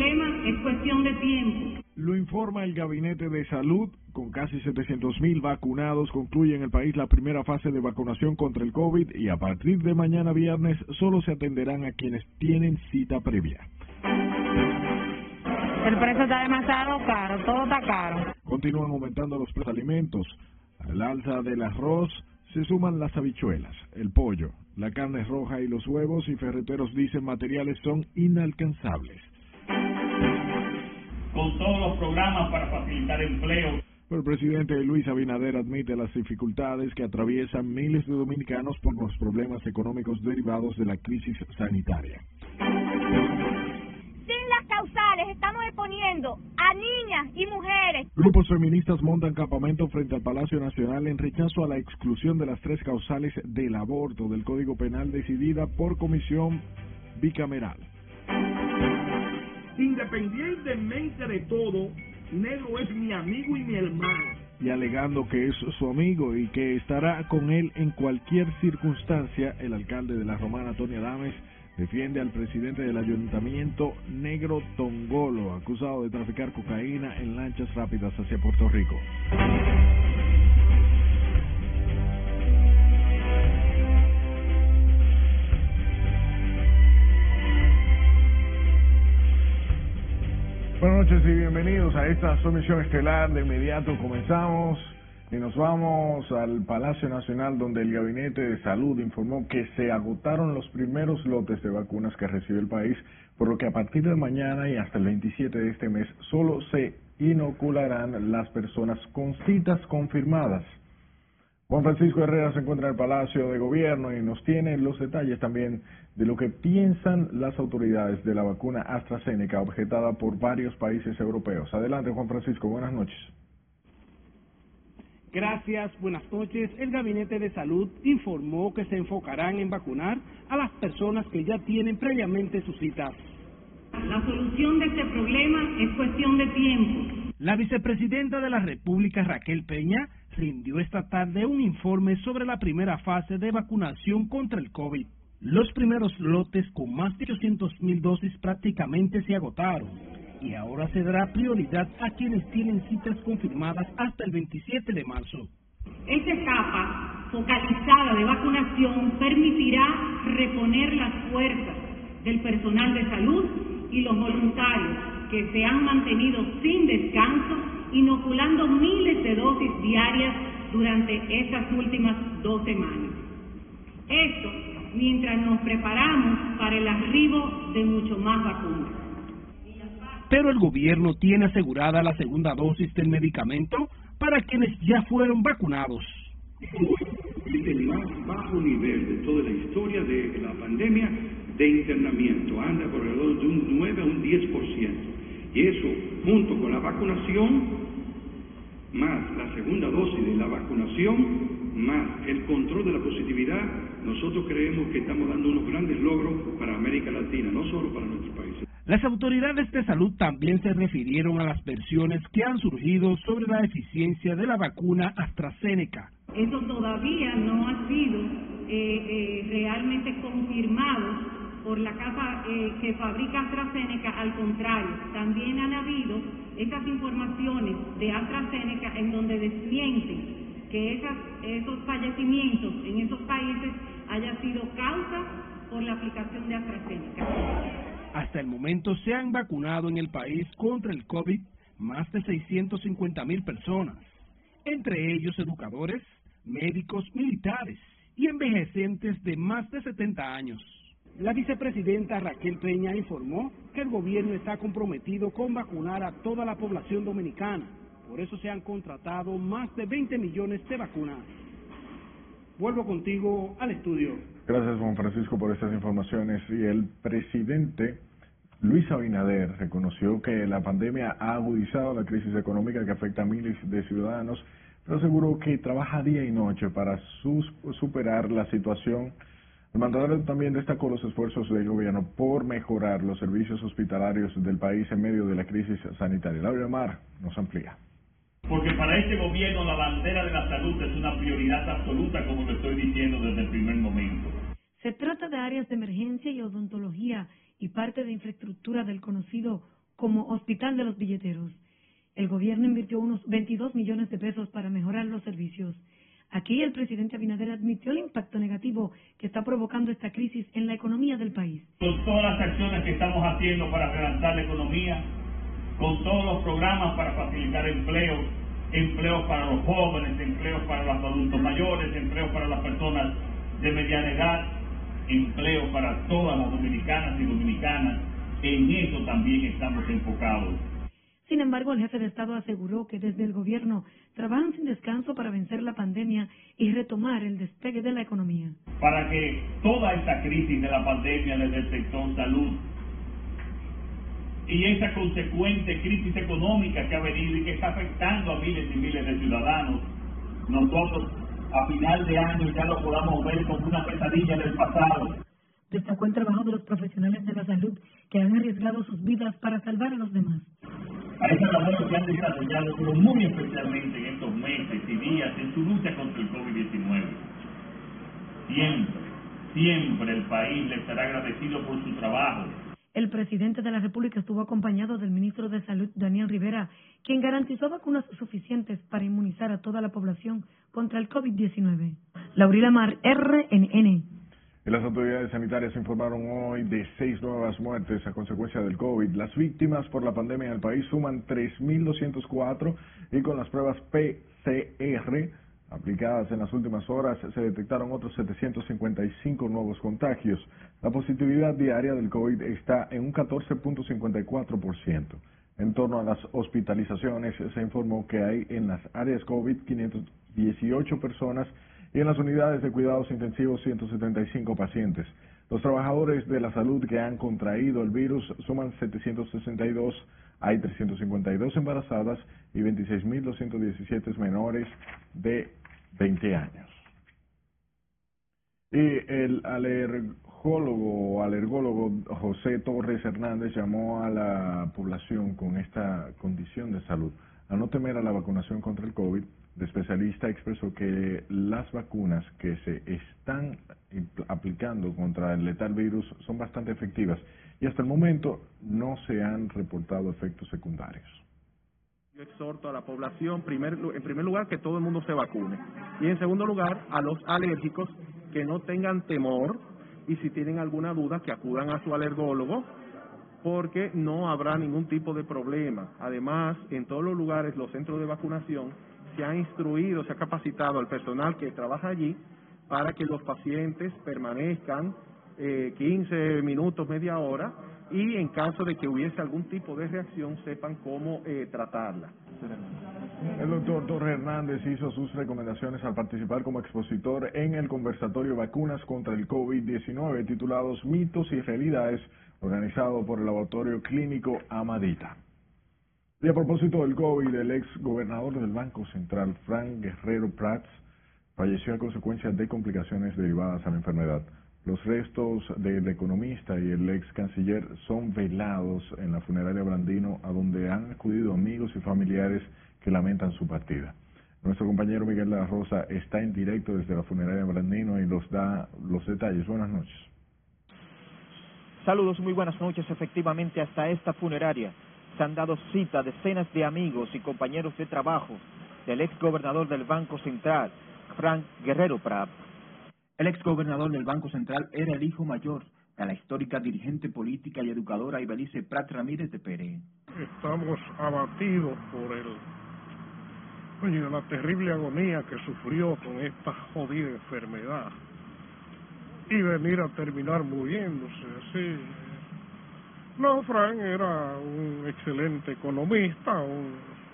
problema es cuestión de tiempo. Lo informa el Gabinete de Salud. Con casi 700.000 vacunados concluye en el país la primera fase de vacunación contra el COVID y a partir de mañana viernes solo se atenderán a quienes tienen cita previa. El precio está demasiado caro, todo está caro. Continúan aumentando los precios de alimentos. Al alza del arroz se suman las habichuelas, el pollo, la carne roja y los huevos y ferreteros dicen materiales son inalcanzables. Con todos los programas para facilitar empleo. El presidente Luis Abinader admite las dificultades que atraviesan miles de dominicanos por los problemas económicos derivados de la crisis sanitaria. Sin las causales estamos exponiendo a niñas y mujeres. Grupos feministas montan campamento frente al Palacio Nacional en rechazo a la exclusión de las tres causales del aborto del Código Penal decidida por comisión bicameral. Independientemente de todo, Negro es mi amigo y mi hermano. Y alegando que es su amigo y que estará con él en cualquier circunstancia, el alcalde de la Romana, Tony Adames, defiende al presidente del ayuntamiento Negro Tongolo, acusado de traficar cocaína en lanchas rápidas hacia Puerto Rico. Buenas noches y bienvenidos a esta sumisión estelar. De inmediato comenzamos y nos vamos al Palacio Nacional donde el Gabinete de Salud informó que se agotaron los primeros lotes de vacunas que recibe el país, por lo que a partir de mañana y hasta el 27 de este mes solo se inocularán las personas con citas confirmadas. Juan Francisco Herrera se encuentra en el Palacio de Gobierno y nos tiene los detalles también de lo que piensan las autoridades de la vacuna AstraZeneca objetada por varios países europeos. Adelante, Juan Francisco, buenas noches. Gracias, buenas noches. El Gabinete de Salud informó que se enfocarán en vacunar a las personas que ya tienen previamente sus citas. La solución de este problema es cuestión de tiempo. La vicepresidenta de la República, Raquel Peña, rindió esta tarde un informe sobre la primera fase de vacunación contra el COVID. Los primeros lotes con más de 800 mil dosis prácticamente se agotaron y ahora se dará prioridad a quienes tienen citas confirmadas hasta el 27 de marzo. Esta etapa focalizada de vacunación permitirá reponer las fuerzas del personal de salud y los voluntarios que se han mantenido sin descanso inoculando miles de dosis diarias durante estas últimas dos semanas. Esto mientras nos preparamos para el arribo de mucho más vacunas. Pero el gobierno tiene asegurada la segunda dosis del medicamento para quienes ya fueron vacunados. Es el más bajo nivel de toda la historia de la pandemia de internamiento, anda por alrededor de un 9 a un 10%. Y eso, junto con la vacunación, más la segunda dosis de la vacunación, más el control de la positividad, nosotros creemos que estamos dando unos grandes logros para América Latina, no solo para nuestro país. Las autoridades de salud también se refirieron a las versiones que han surgido sobre la eficiencia de la vacuna AstraZeneca. Eso todavía no ha sido eh, eh, realmente por la casa eh, que fabrica AstraZeneca, al contrario, también han habido esas informaciones de AstraZeneca en donde desmienten que esas, esos fallecimientos en esos países haya sido causa por la aplicación de AstraZeneca. Hasta el momento se han vacunado en el país contra el COVID más de 650 mil personas, entre ellos educadores, médicos, militares y envejecientes de más de 70 años. La vicepresidenta Raquel Peña informó que el gobierno está comprometido con vacunar a toda la población dominicana. Por eso se han contratado más de 20 millones de vacunas. Vuelvo contigo al estudio. Gracias, Juan Francisco, por estas informaciones. Y el presidente Luis Abinader reconoció que la pandemia ha agudizado la crisis económica que afecta a miles de ciudadanos, pero aseguró que trabaja día y noche para superar la situación el mandatario también destacó los esfuerzos del gobierno por mejorar los servicios hospitalarios del país en medio de la crisis sanitaria. Laura Mar nos amplía. Porque para este gobierno la bandera de la salud es una prioridad absoluta, como lo estoy diciendo desde el primer momento. Se trata de áreas de emergencia y odontología y parte de infraestructura del conocido como Hospital de los Billeteros. El gobierno invirtió unos 22 millones de pesos para mejorar los servicios. Aquí el presidente Abinader admitió el impacto negativo que está provocando esta crisis en la economía del país. Con todas las acciones que estamos haciendo para relanzar la economía, con todos los programas para facilitar empleo, empleos para los jóvenes, empleos para los adultos mayores, empleos para las personas de mediana edad, empleo para todas las dominicanas y dominicanas. En eso también estamos enfocados. Sin embargo, el jefe de Estado aseguró que desde el gobierno trabajan sin descanso para vencer la pandemia y retomar el despegue de la economía. Para que toda esta crisis de la pandemia desde el sector salud y esa consecuente crisis económica que ha venido y que está afectando a miles y miles de ciudadanos, nosotros a final de año ya lo podamos ver como una pesadilla del pasado. Destacó el trabajo de los profesionales de la salud que han arriesgado sus vidas para salvar a los demás. A esa labor que han desarrollado, pero muy especialmente en estos meses y días en su lucha contra el COVID-19. Siempre, siempre el país le estará agradecido por su trabajo el presidente de la República estuvo acompañado del ministro de Salud, Daniel Rivera, quien garantizó vacunas suficientes para inmunizar a toda la población contra el COVID-19. Laurila Mar, RNN. Las autoridades sanitarias informaron hoy de seis nuevas muertes a consecuencia del COVID. Las víctimas por la pandemia en el país suman 3.204 y con las pruebas PCR aplicadas en las últimas horas se detectaron otros 755 nuevos contagios. La positividad diaria del COVID está en un 14.54%. En torno a las hospitalizaciones se informó que hay en las áreas COVID 518 personas y en las unidades de cuidados intensivos 175 pacientes. Los trabajadores de la salud que han contraído el virus suman 762, hay 352 embarazadas y 26.217 menores de 20 años. Y el alergólogo alergólogo José Torres Hernández llamó a la población con esta condición de salud a no temer a la vacunación contra el COVID. El especialista expresó que las vacunas que se están aplicando contra el letal virus son bastante efectivas y hasta el momento no se han reportado efectos secundarios. Yo exhorto a la población, primer, en primer lugar, que todo el mundo se vacune. Y en segundo lugar, a los alérgicos que no tengan temor y si tienen alguna duda, que acudan a su alergólogo porque no habrá ningún tipo de problema. Además, en todos los lugares, los centros de vacunación, se ha instruido, se ha capacitado al personal que trabaja allí para que los pacientes permanezcan eh, 15 minutos, media hora, y en caso de que hubiese algún tipo de reacción sepan cómo eh, tratarla. El doctor Torre Hernández hizo sus recomendaciones al participar como expositor en el conversatorio Vacunas contra el COVID-19 titulados Mitos y Realidades organizado por el Laboratorio Clínico Amadita. Y a propósito del COVID, el ex gobernador del Banco Central, Frank Guerrero Prats, falleció a consecuencia de complicaciones derivadas a la enfermedad. Los restos del economista y el ex canciller son velados en la funeraria Brandino, a donde han acudido amigos y familiares que lamentan su partida. Nuestro compañero Miguel Rosa está en directo desde la funeraria Brandino y nos da los detalles. Buenas noches. Saludos, muy buenas noches. Efectivamente, hasta esta funeraria se han dado cita decenas de amigos y compañeros de trabajo del ex gobernador del Banco Central, Frank Guerrero Prat. El ex gobernador del Banco Central era el hijo mayor de la histórica dirigente política y educadora Ibelice Prat Ramírez de Pérez. Estamos abatidos por el, oye, la terrible agonía que sufrió con esta jodida enfermedad y venir a terminar muriéndose así. No, Frank era un excelente economista, un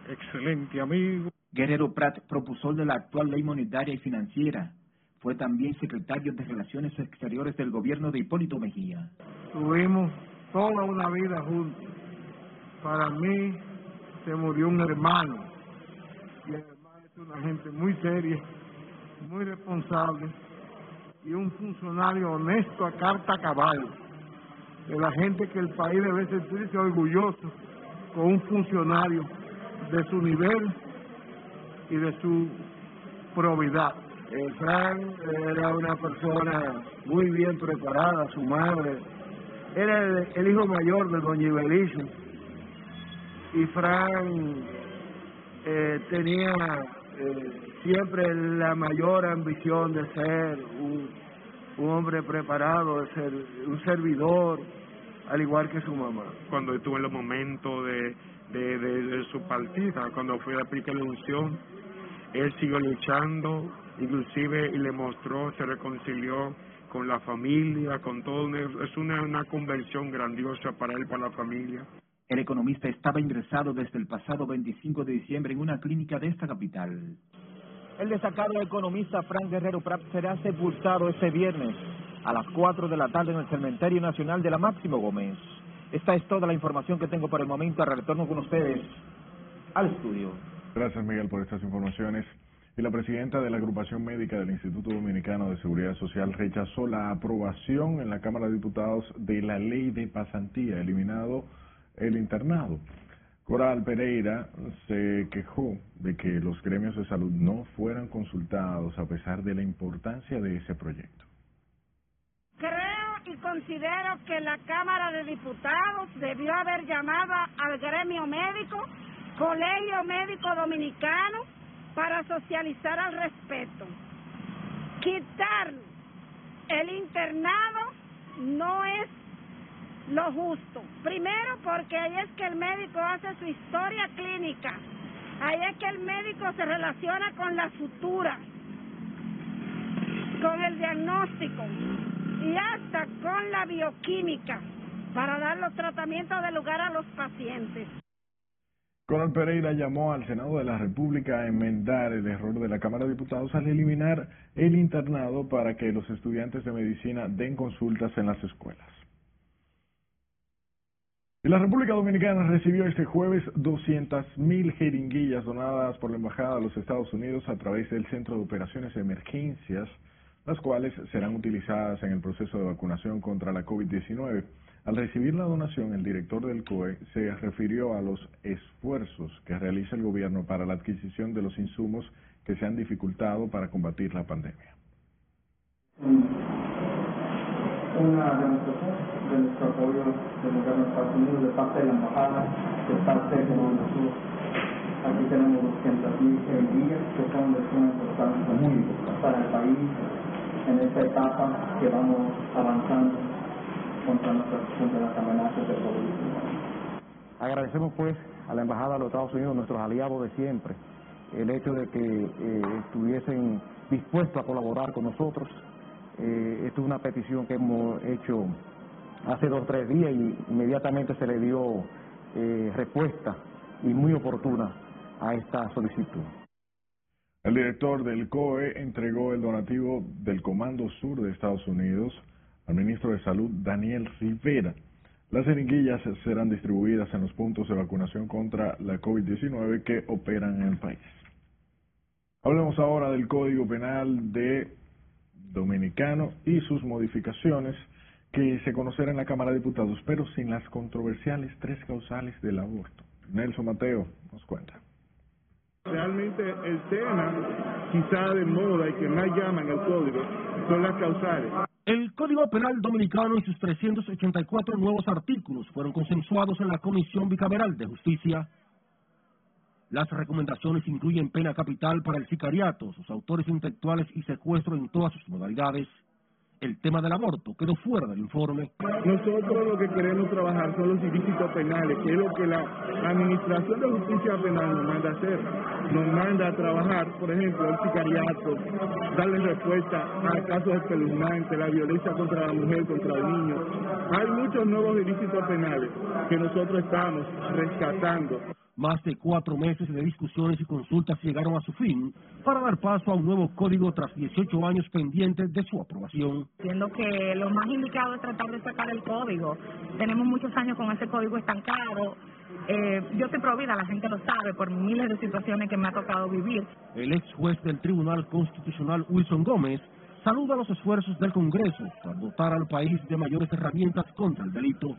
excelente amigo. Guerrero Prat, propulsor de la actual ley monetaria y financiera, fue también secretario de Relaciones Exteriores del gobierno de Hipólito Mejía. Tuvimos toda una vida juntos. Para mí se murió un hermano. Y el hermano es una gente muy seria, muy responsable y un funcionario honesto a carta caballo. De la gente que el país debe sentirse orgulloso con un funcionario de su nivel y de su probidad. Eh, Frank era una persona muy bien preparada, su madre. Era el, hijo mayor de doña Ibelice y Fran eh, tenía eh, siempre la mayor ambición de ser un, un hombre preparado, un servidor, al igual que su mamá. Cuando estuvo en los momentos de, de, de, de su partida, cuando fue a aplicar la unción, él siguió luchando, inclusive y le mostró, se reconcilió con la familia, con todo. Es una, una convención grandiosa para él, para la familia. El economista estaba ingresado desde el pasado 25 de diciembre en una clínica de esta capital. El destacado economista Frank Guerrero Prat será sepultado este viernes a las 4 de la tarde en el Cementerio Nacional de la Máximo Gómez. Esta es toda la información que tengo por el momento. Retorno con ustedes al estudio. Gracias, Miguel, por estas informaciones. Y la presidenta de la agrupación médica del Instituto Dominicano de Seguridad Social rechazó la aprobación en la Cámara de Diputados de la ley de pasantía, eliminado el internado. Coral Pereira se quejó de que los gremios de salud no fueran consultados a pesar de la importancia de ese proyecto. Creo y considero que la Cámara de Diputados debió haber llamado al gremio médico, Colegio Médico Dominicano, para socializar al respecto. Quitar el internado no es lo justo. Primero porque ahí es que el médico hace su historia clínica. Ahí es que el médico se relaciona con la sutura, con el diagnóstico y hasta con la bioquímica para dar los tratamientos de lugar a los pacientes. Coral Pereira llamó al Senado de la República a enmendar el error de la Cámara de Diputados al eliminar el internado para que los estudiantes de medicina den consultas en las escuelas. La República Dominicana recibió este jueves 200.000 jeringuillas donadas por la Embajada de los Estados Unidos a través del Centro de Operaciones de Emergencias, las cuales serán utilizadas en el proceso de vacunación contra la COVID-19. Al recibir la donación, el director del COE se refirió a los esfuerzos que realiza el gobierno para la adquisición de los insumos que se han dificultado para combatir la pandemia. Una de nuestro apoyo del gobierno de Estados Unidos, de parte de la embajada, de parte de nosotros. Aquí tenemos 200.000 jeringuillas que son de suma importancia muy para el país en esta etapa que vamos avanzando contra, nuestra, contra las amenazas del COVID. Agradecemos pues a la Embajada de los Estados Unidos, nuestros aliados de siempre, el hecho de que eh, estuviesen dispuestos a colaborar con nosotros. Eh, esto es una petición que hemos hecho hace dos o tres días y inmediatamente se le dio eh, respuesta y muy oportuna a esta solicitud. El director del COE entregó el donativo del Comando Sur de Estados Unidos al ministro de Salud, Daniel Rivera. Las jeringuillas serán distribuidas en los puntos de vacunación contra la COVID-19 que operan en el país. Hablemos ahora del Código Penal de Dominicano y sus modificaciones que se conocerá en la Cámara de Diputados, pero sin las controversiales tres causales del aborto. Nelson Mateo nos cuenta. Realmente el tema quizá de moda y que más llaman el código son las causales. El Código Penal Dominicano y sus 384 nuevos artículos fueron consensuados en la Comisión Bicameral de Justicia. Las recomendaciones incluyen pena capital para el sicariato, sus autores intelectuales y secuestro en todas sus modalidades el tema del aborto quedó fuera del informe. Nosotros lo que queremos trabajar son los ilícitos penales, que es lo que la Administración de Justicia Penal nos manda a hacer. Nos manda a trabajar, por ejemplo, el sicariato, darle respuesta a casos espeluznantes, la violencia contra la mujer, contra el niño. Hay muchos nuevos ilícitos penales que nosotros estamos rescatando. Más de cuatro meses de discusiones y consultas llegaron a su fin para dar paso a un nuevo código tras 18 años pendientes de su aprobación. Siendo que lo más indicado es tratar de sacar el código. Tenemos muchos años con ese código estancado. Eh, yo estoy provida, la gente lo sabe, por miles de situaciones que me ha tocado vivir. El ex juez del Tribunal Constitucional, Wilson Gómez, saluda los esfuerzos del Congreso para dotar al país de mayores herramientas contra el delito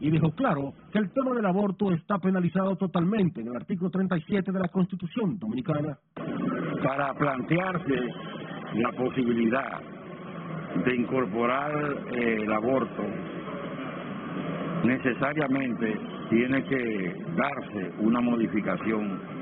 y dejó claro que el tema del aborto está penalizado totalmente en el artículo 37 de la Constitución Dominicana. Para plantearse la posibilidad de incorporar eh, el aborto necesariamente tiene que darse una modificación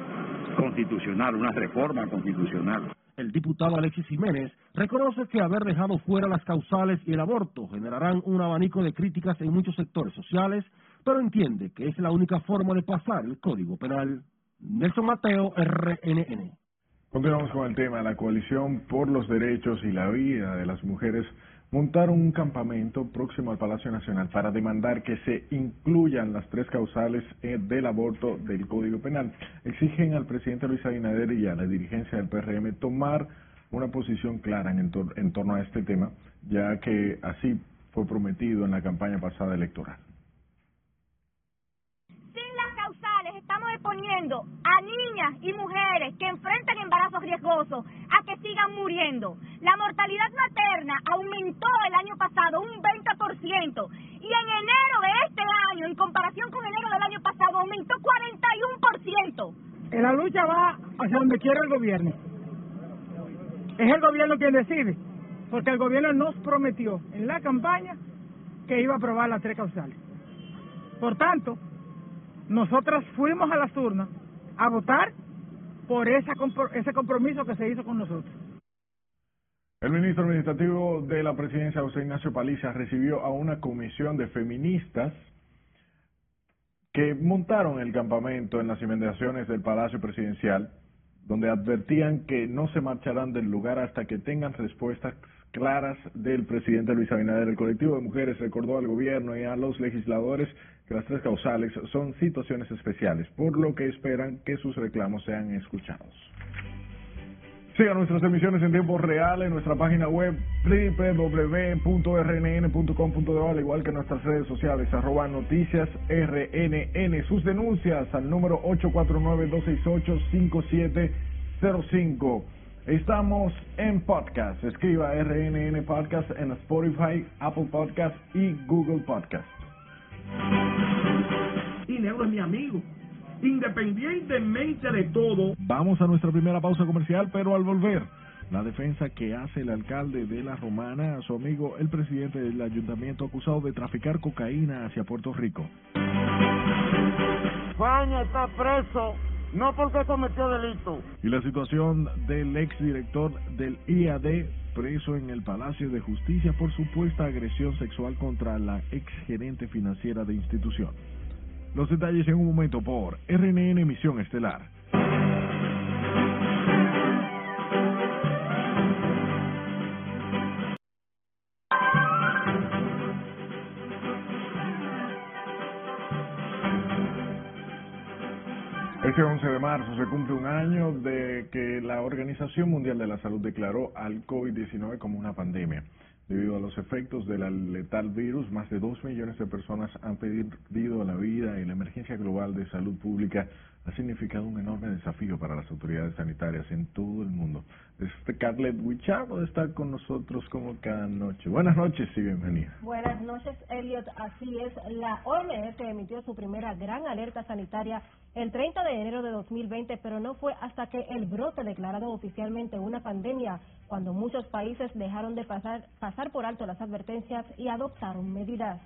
constitucional, una reforma constitucional. El diputado Alexis Jiménez reconoce que haber dejado fuera las causales y el aborto generarán un abanico de críticas en muchos sectores sociales, pero entiende que es la única forma de pasar el Código Penal. Nelson Mateo, RNN. Continuamos con el tema. La coalición por los derechos y la vida de las mujeres montaron un campamento próximo al Palacio Nacional para demandar que se incluyan las tres causales eh, del aborto del Código Penal. Exigen al presidente Luis Abinader y a la dirigencia del PRM tomar una posición clara en, en torno a este tema, ya que así fue prometido en la campaña pasada electoral. estamos exponiendo a niñas y mujeres que enfrentan embarazos riesgosos a que sigan muriendo. La mortalidad materna aumentó el año pasado un 20% y en enero de este año, en comparación con enero del año pasado, aumentó 41%. La lucha va hacia donde quiere el gobierno. Es el gobierno quien decide, porque el gobierno nos prometió en la campaña que iba a aprobar las tres causales. Por tanto, nosotras fuimos a las urnas a votar por esa, ese compromiso que se hizo con nosotros. El ministro administrativo de la presidencia, José Ignacio Paliza, recibió a una comisión de feministas que montaron el campamento en las inmediaciones del Palacio Presidencial, donde advertían que no se marcharán del lugar hasta que tengan respuestas claras del presidente Luis Abinader. El colectivo de mujeres recordó al gobierno y a los legisladores las tres causales son situaciones especiales, por lo que esperan que sus reclamos sean escuchados. Sigan nuestras emisiones en tiempo real en nuestra página web www.rnn.com.do, al igual que nuestras redes sociales, arroba noticias RNN. Sus denuncias al número 849-268-5705. Estamos en podcast. Escriba RNN Podcast en Spotify, Apple Podcast y Google Podcast. Es mi amigo. Independientemente de todo. Vamos a nuestra primera pausa comercial, pero al volver, la defensa que hace el alcalde de La Romana a su amigo, el presidente del ayuntamiento, acusado de traficar cocaína hacia Puerto Rico. España está preso no porque cometió delito. Y la situación del exdirector del IAD preso en el Palacio de Justicia por supuesta agresión sexual contra la exgerente financiera de institución. Los detalles en un momento por RNN Emisión Estelar. Este 11 de marzo se cumple un año de que la Organización Mundial de la Salud declaró al COVID-19 como una pandemia. Debido a los efectos del letal virus, más de dos millones de personas han perdido la vida y la emergencia global de salud pública ha significado un enorme desafío para las autoridades sanitarias en todo el mundo. Este Carlet Wichado está con nosotros como cada noche. Buenas noches y bienvenida. Buenas noches, Elliot. Así es, la OMS emitió su primera gran alerta sanitaria el 30 de enero de 2020, pero no fue hasta que el brote declarado oficialmente una pandemia, cuando muchos países dejaron de pasar, pasar por alto las advertencias y adoptaron medidas.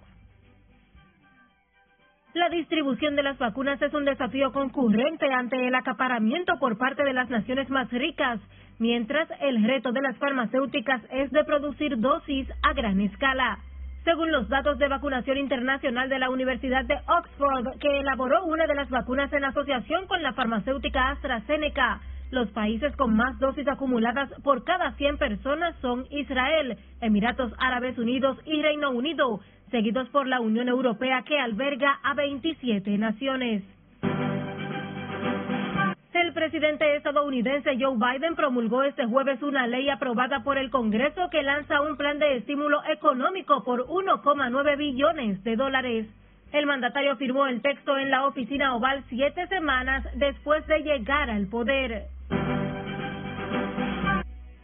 La distribución de las vacunas es un desafío concurrente ante el acaparamiento por parte de las naciones más ricas, mientras el reto de las farmacéuticas es de producir dosis a gran escala. Según los datos de vacunación internacional de la Universidad de Oxford, que elaboró una de las vacunas en asociación con la farmacéutica AstraZeneca, los países con más dosis acumuladas por cada 100 personas son Israel, Emiratos Árabes Unidos y Reino Unido, seguidos por la Unión Europea que alberga a 27 naciones. Presidente estadounidense Joe Biden promulgó este jueves una ley aprobada por el Congreso que lanza un plan de estímulo económico por 1,9 billones de dólares. El mandatario firmó el texto en la oficina oval siete semanas después de llegar al poder.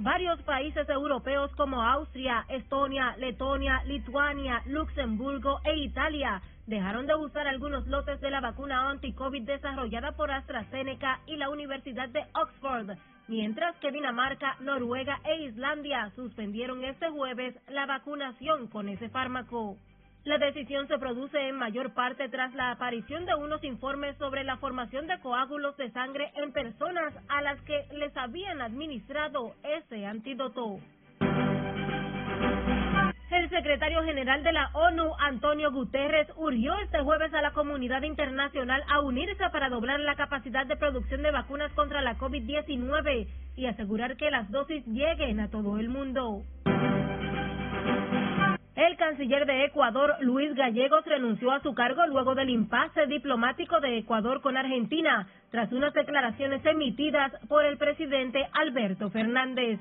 Varios países europeos como Austria, Estonia, Letonia, Lituania, Luxemburgo e Italia dejaron de usar algunos lotes de la vacuna anti-COVID desarrollada por AstraZeneca y la Universidad de Oxford, mientras que Dinamarca, Noruega e Islandia suspendieron este jueves la vacunación con ese fármaco. La decisión se produce en mayor parte tras la aparición de unos informes sobre la formación de coágulos de sangre en personas a las que les habían administrado ese antídoto. El secretario general de la ONU, Antonio Guterres, urgió este jueves a la comunidad internacional a unirse para doblar la capacidad de producción de vacunas contra la COVID-19 y asegurar que las dosis lleguen a todo el mundo. El canciller de Ecuador, Luis Gallegos, renunció a su cargo luego del impasse diplomático de Ecuador con Argentina, tras unas declaraciones emitidas por el presidente Alberto Fernández.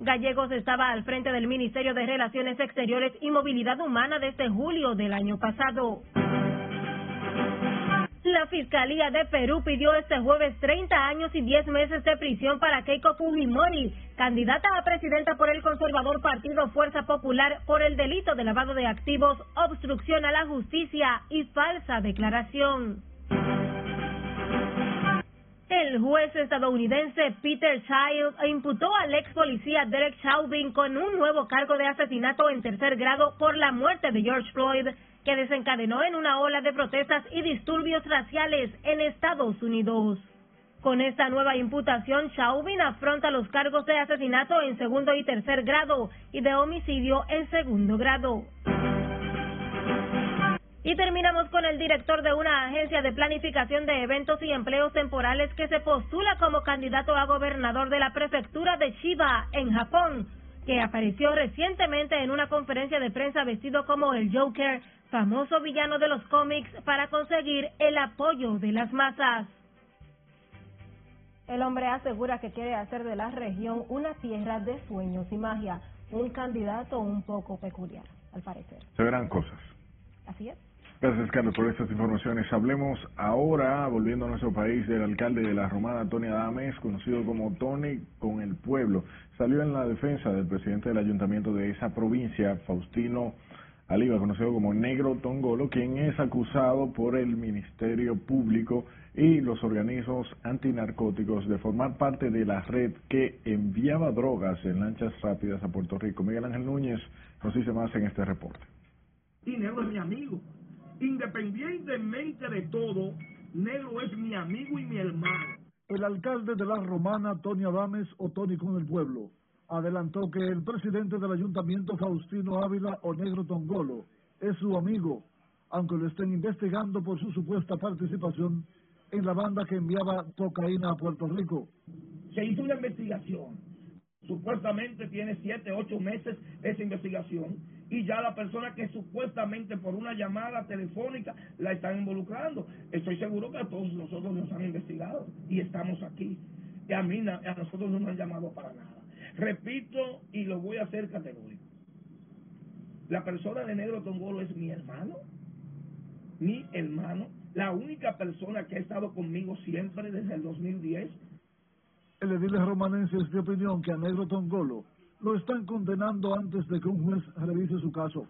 Gallegos estaba al frente del Ministerio de Relaciones Exteriores y Movilidad Humana desde julio del año pasado. La Fiscalía de Perú pidió este jueves 30 años y 10 meses de prisión para Keiko Fujimori, candidata a presidenta por el conservador Partido Fuerza Popular por el delito de lavado de activos, obstrucción a la justicia y falsa declaración. El juez estadounidense Peter Childs imputó al ex policía Derek Chauvin con un nuevo cargo de asesinato en tercer grado por la muerte de George Floyd que desencadenó en una ola de protestas y disturbios raciales en Estados Unidos. Con esta nueva imputación, Chauvin afronta los cargos de asesinato en segundo y tercer grado y de homicidio en segundo grado. Y terminamos con el director de una agencia de planificación de eventos y empleos temporales que se postula como candidato a gobernador de la prefectura de Chiba, en Japón, que apareció recientemente en una conferencia de prensa vestido como el Joker famoso villano de los cómics, para conseguir el apoyo de las masas. El hombre asegura que quiere hacer de la región una tierra de sueños y magia, un candidato un poco peculiar, al parecer. Se verán cosas. Así es. Gracias, Carlos, por estas informaciones. Hablemos ahora, volviendo a nuestro país, del alcalde de la Romana, Tony Adames, conocido como Tony con el pueblo. Salió en la defensa del presidente del ayuntamiento de esa provincia, Faustino Aliva, conocido como Negro Tongolo, quien es acusado por el Ministerio Público y los organismos antinarcóticos de formar parte de la red que enviaba drogas en lanchas rápidas a Puerto Rico. Miguel Ángel Núñez nos dice más en este reporte. Y Negro es mi amigo. Independientemente de todo, Negro es mi amigo y mi hermano. El alcalde de la Romana, Tony Adames, o Tony con el pueblo, adelantó que el presidente del ayuntamiento, Faustino Ávila o Negro Tongolo, es su amigo, aunque lo estén investigando por su supuesta participación en la banda que enviaba cocaína a Puerto Rico. Se hizo una investigación. Supuestamente tiene siete, ocho meses esa investigación y ya la persona que supuestamente por una llamada telefónica la están involucrando. Estoy seguro que a todos nosotros nos han investigado y estamos aquí. Y a mí, a nosotros no nos han llamado para nada. Repito y lo voy a hacer categórico. La persona de Negro Tongolo es mi hermano, mi hermano, la única persona que ha estado conmigo siempre desde el 2010. El edil romanense es de opinión que a Negro Tongolo lo están condenando antes de que un juez revise su caso.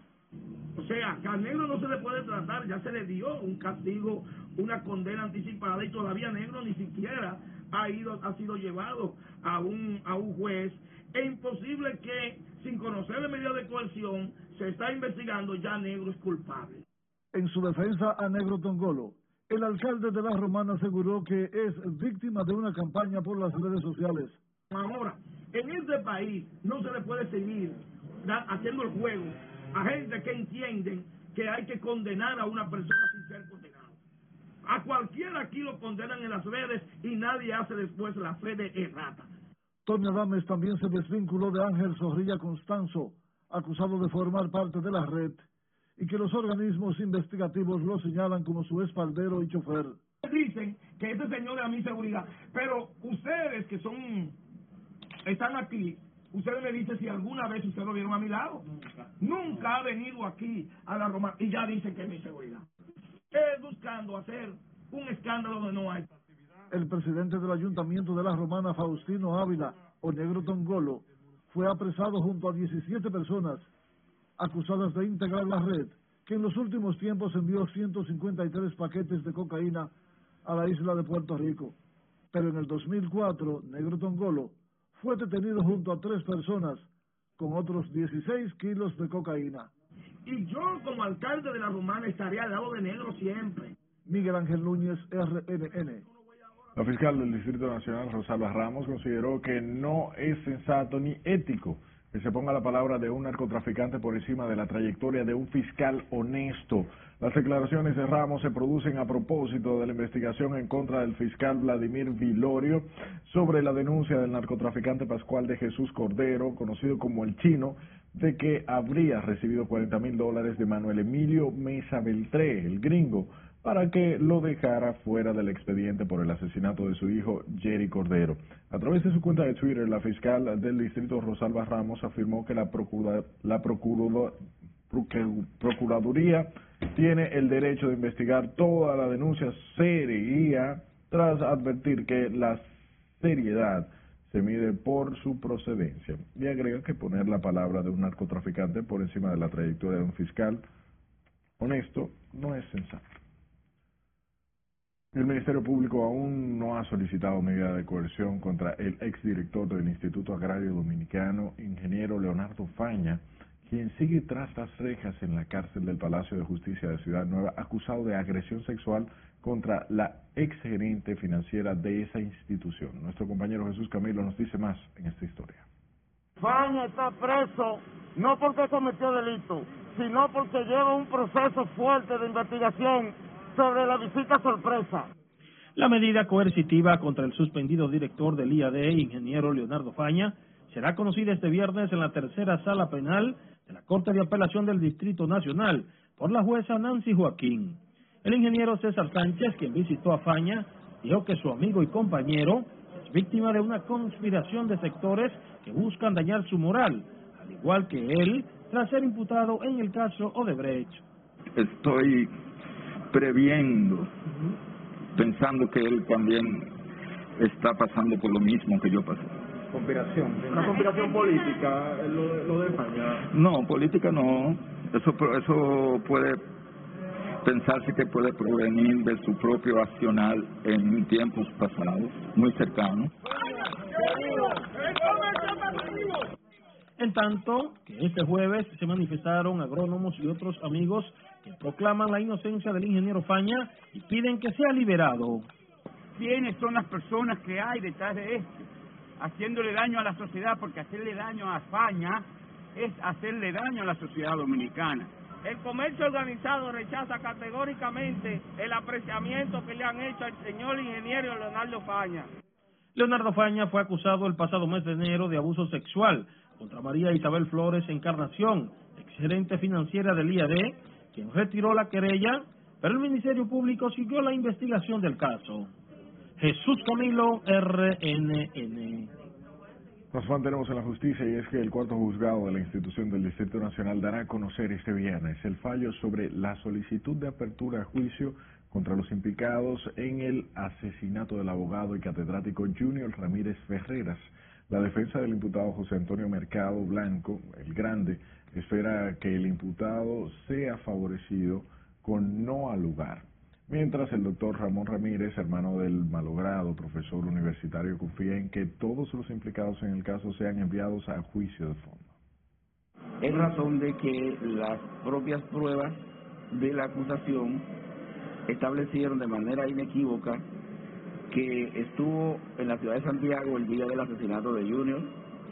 O sea, que a Negro no se le puede tratar, ya se le dio un castigo, una condena anticipada y todavía Negro ni siquiera ha ido ha sido llevado a un a un juez es imposible que, sin conocer la medida de coerción, se está investigando ya Negro es culpable. En su defensa a Negro Tongolo, el alcalde de La Romana aseguró que es víctima de una campaña por las redes sociales. Ahora, en este país no se le puede seguir haciendo el juego a gente que entienden que hay que condenar a una persona sin ser condenado. A cualquiera aquí lo condenan en las redes y nadie hace después la fe de errata. Tony Adames también se desvinculó de Ángel Zorrilla Constanzo, acusado de formar parte de la red, y que los organismos investigativos lo señalan como su espaldero y chofer. Dicen que este señor es a mi seguridad, pero ustedes que son, están aquí, ustedes me dicen si alguna vez ustedes lo vieron a mi lado. Nunca. Nunca ha venido aquí a la Roma y ya dicen que es mi seguridad. Es buscando hacer un escándalo donde no hay el presidente del ayuntamiento de la Romana, Faustino Ávila, o Negro Tongolo, fue apresado junto a 17 personas acusadas de integrar la red, que en los últimos tiempos envió 153 paquetes de cocaína a la isla de Puerto Rico. Pero en el 2004, Negro Tongolo fue detenido junto a tres personas con otros 16 kilos de cocaína. Y yo como alcalde de la Romana estaría al lado de negro siempre. Miguel Ángel Núñez, RNN. La fiscal del Distrito Nacional, Rosalba Ramos, consideró que no es sensato ni ético que se ponga la palabra de un narcotraficante por encima de la trayectoria de un fiscal honesto. Las declaraciones de Ramos se producen a propósito de la investigación en contra del fiscal Vladimir Vilorio sobre la denuncia del narcotraficante Pascual de Jesús Cordero, conocido como el chino, de que habría recibido 40 mil dólares de Manuel Emilio Mesa Beltré, el gringo, para que lo dejara fuera del expediente por el asesinato de su hijo Jerry Cordero. A través de su cuenta de Twitter, la fiscal del distrito Rosalba Ramos afirmó que la, procura, la Procuraduría tiene el derecho de investigar toda la denuncia seria tras advertir que la seriedad se mide por su procedencia y agrega que poner la palabra de un narcotraficante por encima de la trayectoria de un fiscal honesto no es sensato. El Ministerio Público aún no ha solicitado medida de coerción contra el exdirector del Instituto Agrario Dominicano, ingeniero Leonardo Faña, quien sigue tras las rejas en la cárcel del Palacio de Justicia de Ciudad Nueva, acusado de agresión sexual contra la exgerente financiera de esa institución. Nuestro compañero Jesús Camilo nos dice más en esta historia. Faña está preso no porque cometió delito, sino porque lleva un proceso fuerte de investigación sobre la visita sorpresa. La medida coercitiva contra el suspendido director del IAD, ingeniero Leonardo Faña, será conocida este viernes en la tercera sala penal de la Corte de Apelación del Distrito Nacional por la jueza Nancy Joaquín. El ingeniero César Sánchez, quien visitó a Faña, dijo que su amigo y compañero es víctima de una conspiración de sectores que buscan dañar su moral, al igual que él, tras ser imputado en el caso Odebrecht. Estoy previendo, pensando que él también está pasando por lo mismo que yo pasé. Conspiración. Una conspiración política, lo, lo de España. No, política no. Eso, eso puede pensarse que puede provenir de su propio accional en tiempos pasados, muy cercanos. En tanto que este jueves se manifestaron agrónomos y otros amigos que proclaman la inocencia del ingeniero Faña y piden que sea liberado. ¿Quiénes son las personas que hay detrás de esto? Haciéndole daño a la sociedad, porque hacerle daño a Faña es hacerle daño a la sociedad dominicana. El comercio organizado rechaza categóricamente el apreciamiento que le han hecho al señor ingeniero Leonardo Faña. Leonardo Faña fue acusado el pasado mes de enero de abuso sexual contra María Isabel Flores Encarnación, exgerente financiera del IAD, quien retiró la querella, pero el Ministerio Público siguió la investigación del caso. Jesús Camilo, RNN. Nos mantenemos en la justicia y es que el cuarto juzgado de la institución del Distrito Nacional dará a conocer este viernes el fallo sobre la solicitud de apertura a juicio contra los implicados en el asesinato del abogado y catedrático Junior Ramírez Ferreras. La defensa del imputado José Antonio Mercado Blanco, el grande, espera que el imputado sea favorecido con no al lugar. Mientras el doctor Ramón Ramírez, hermano del malogrado profesor universitario, confía en que todos los implicados en el caso sean enviados a juicio de fondo. Es razón de que las propias pruebas de la acusación establecieron de manera inequívoca que estuvo en la ciudad de Santiago el día del asesinato de Junior.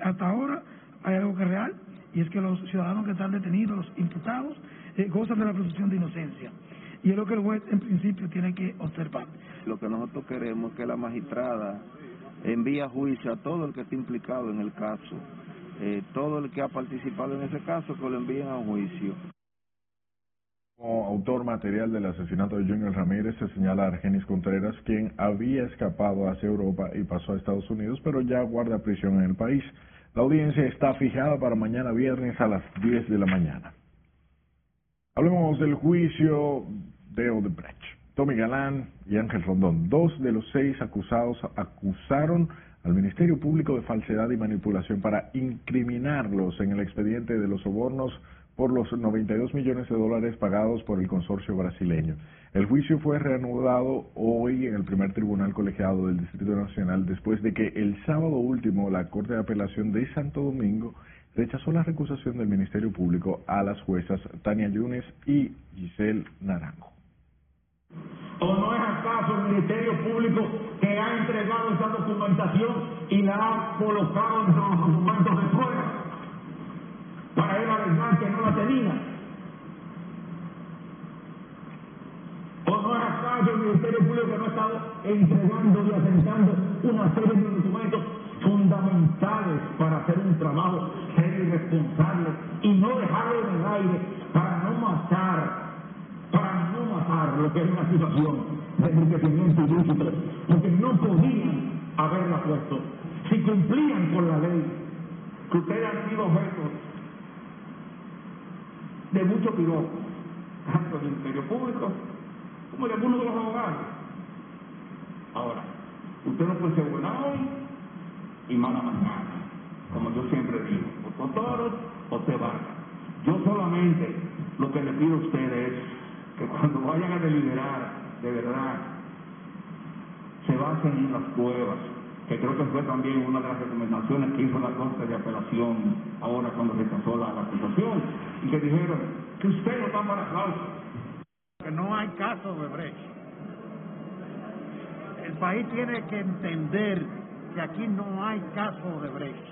Hasta ahora hay algo que es real y es que los ciudadanos que están detenidos, los imputados, eh, gozan de la presunción de inocencia. Y es lo que el juez en principio tiene que observar. Lo que nosotros queremos es que la magistrada envíe a juicio a todo el que esté implicado en el caso, eh, todo el que ha participado en ese caso, que lo envíen a juicio. Como autor material del asesinato de Junior Ramírez se señala a Argenis Contreras, quien había escapado hacia Europa y pasó a Estados Unidos, pero ya guarda prisión en el país. La audiencia está fijada para mañana viernes a las 10 de la mañana. Hablemos del juicio de Odebrecht. Tommy Galán y Ángel Rondón, dos de los seis acusados, acusaron al Ministerio Público de falsedad y manipulación para incriminarlos en el expediente de los sobornos por los 92 millones de dólares pagados por el consorcio brasileño. El juicio fue reanudado hoy en el primer tribunal colegiado del Distrito Nacional después de que el sábado último la Corte de Apelación de Santo Domingo rechazó la recusación del Ministerio Público a las juezas Tania Yunes y Giselle Naranjo. ¿O no es acaso el Ministerio Público que ha entregado esa documentación y la ha colocado entre los documentos de prueba para él alegar que no la tenía? ¿O no es acaso el Ministerio Público no ha estado entregando y asentando una serie de documentos fundamentales para hacer un trabajo serio y responsable y no dejarlo en el aire para no matar, para no matar lo que es una situación de enriquecimiento ilícito, porque no podían haberla puesto si cumplían con la ley, que ustedes han sido objeto de mucho piropo, tanto del Ministerio Público como de algunos de los abogados. Ahora, usted no puede ser buena hoy y mala mañana, como yo siempre digo, o toros o te vas. Yo solamente lo que le pido a ustedes es que cuando vayan a deliberar, de verdad, se basen en las pruebas, que creo que fue también una de las recomendaciones que hizo la Corte de Apelación ahora cuando rechazó la, la acusación, y que dijeron que usted no está para causa. Que no hay caso de Brecht. El país tiene que entender que aquí no hay caso de Brecht.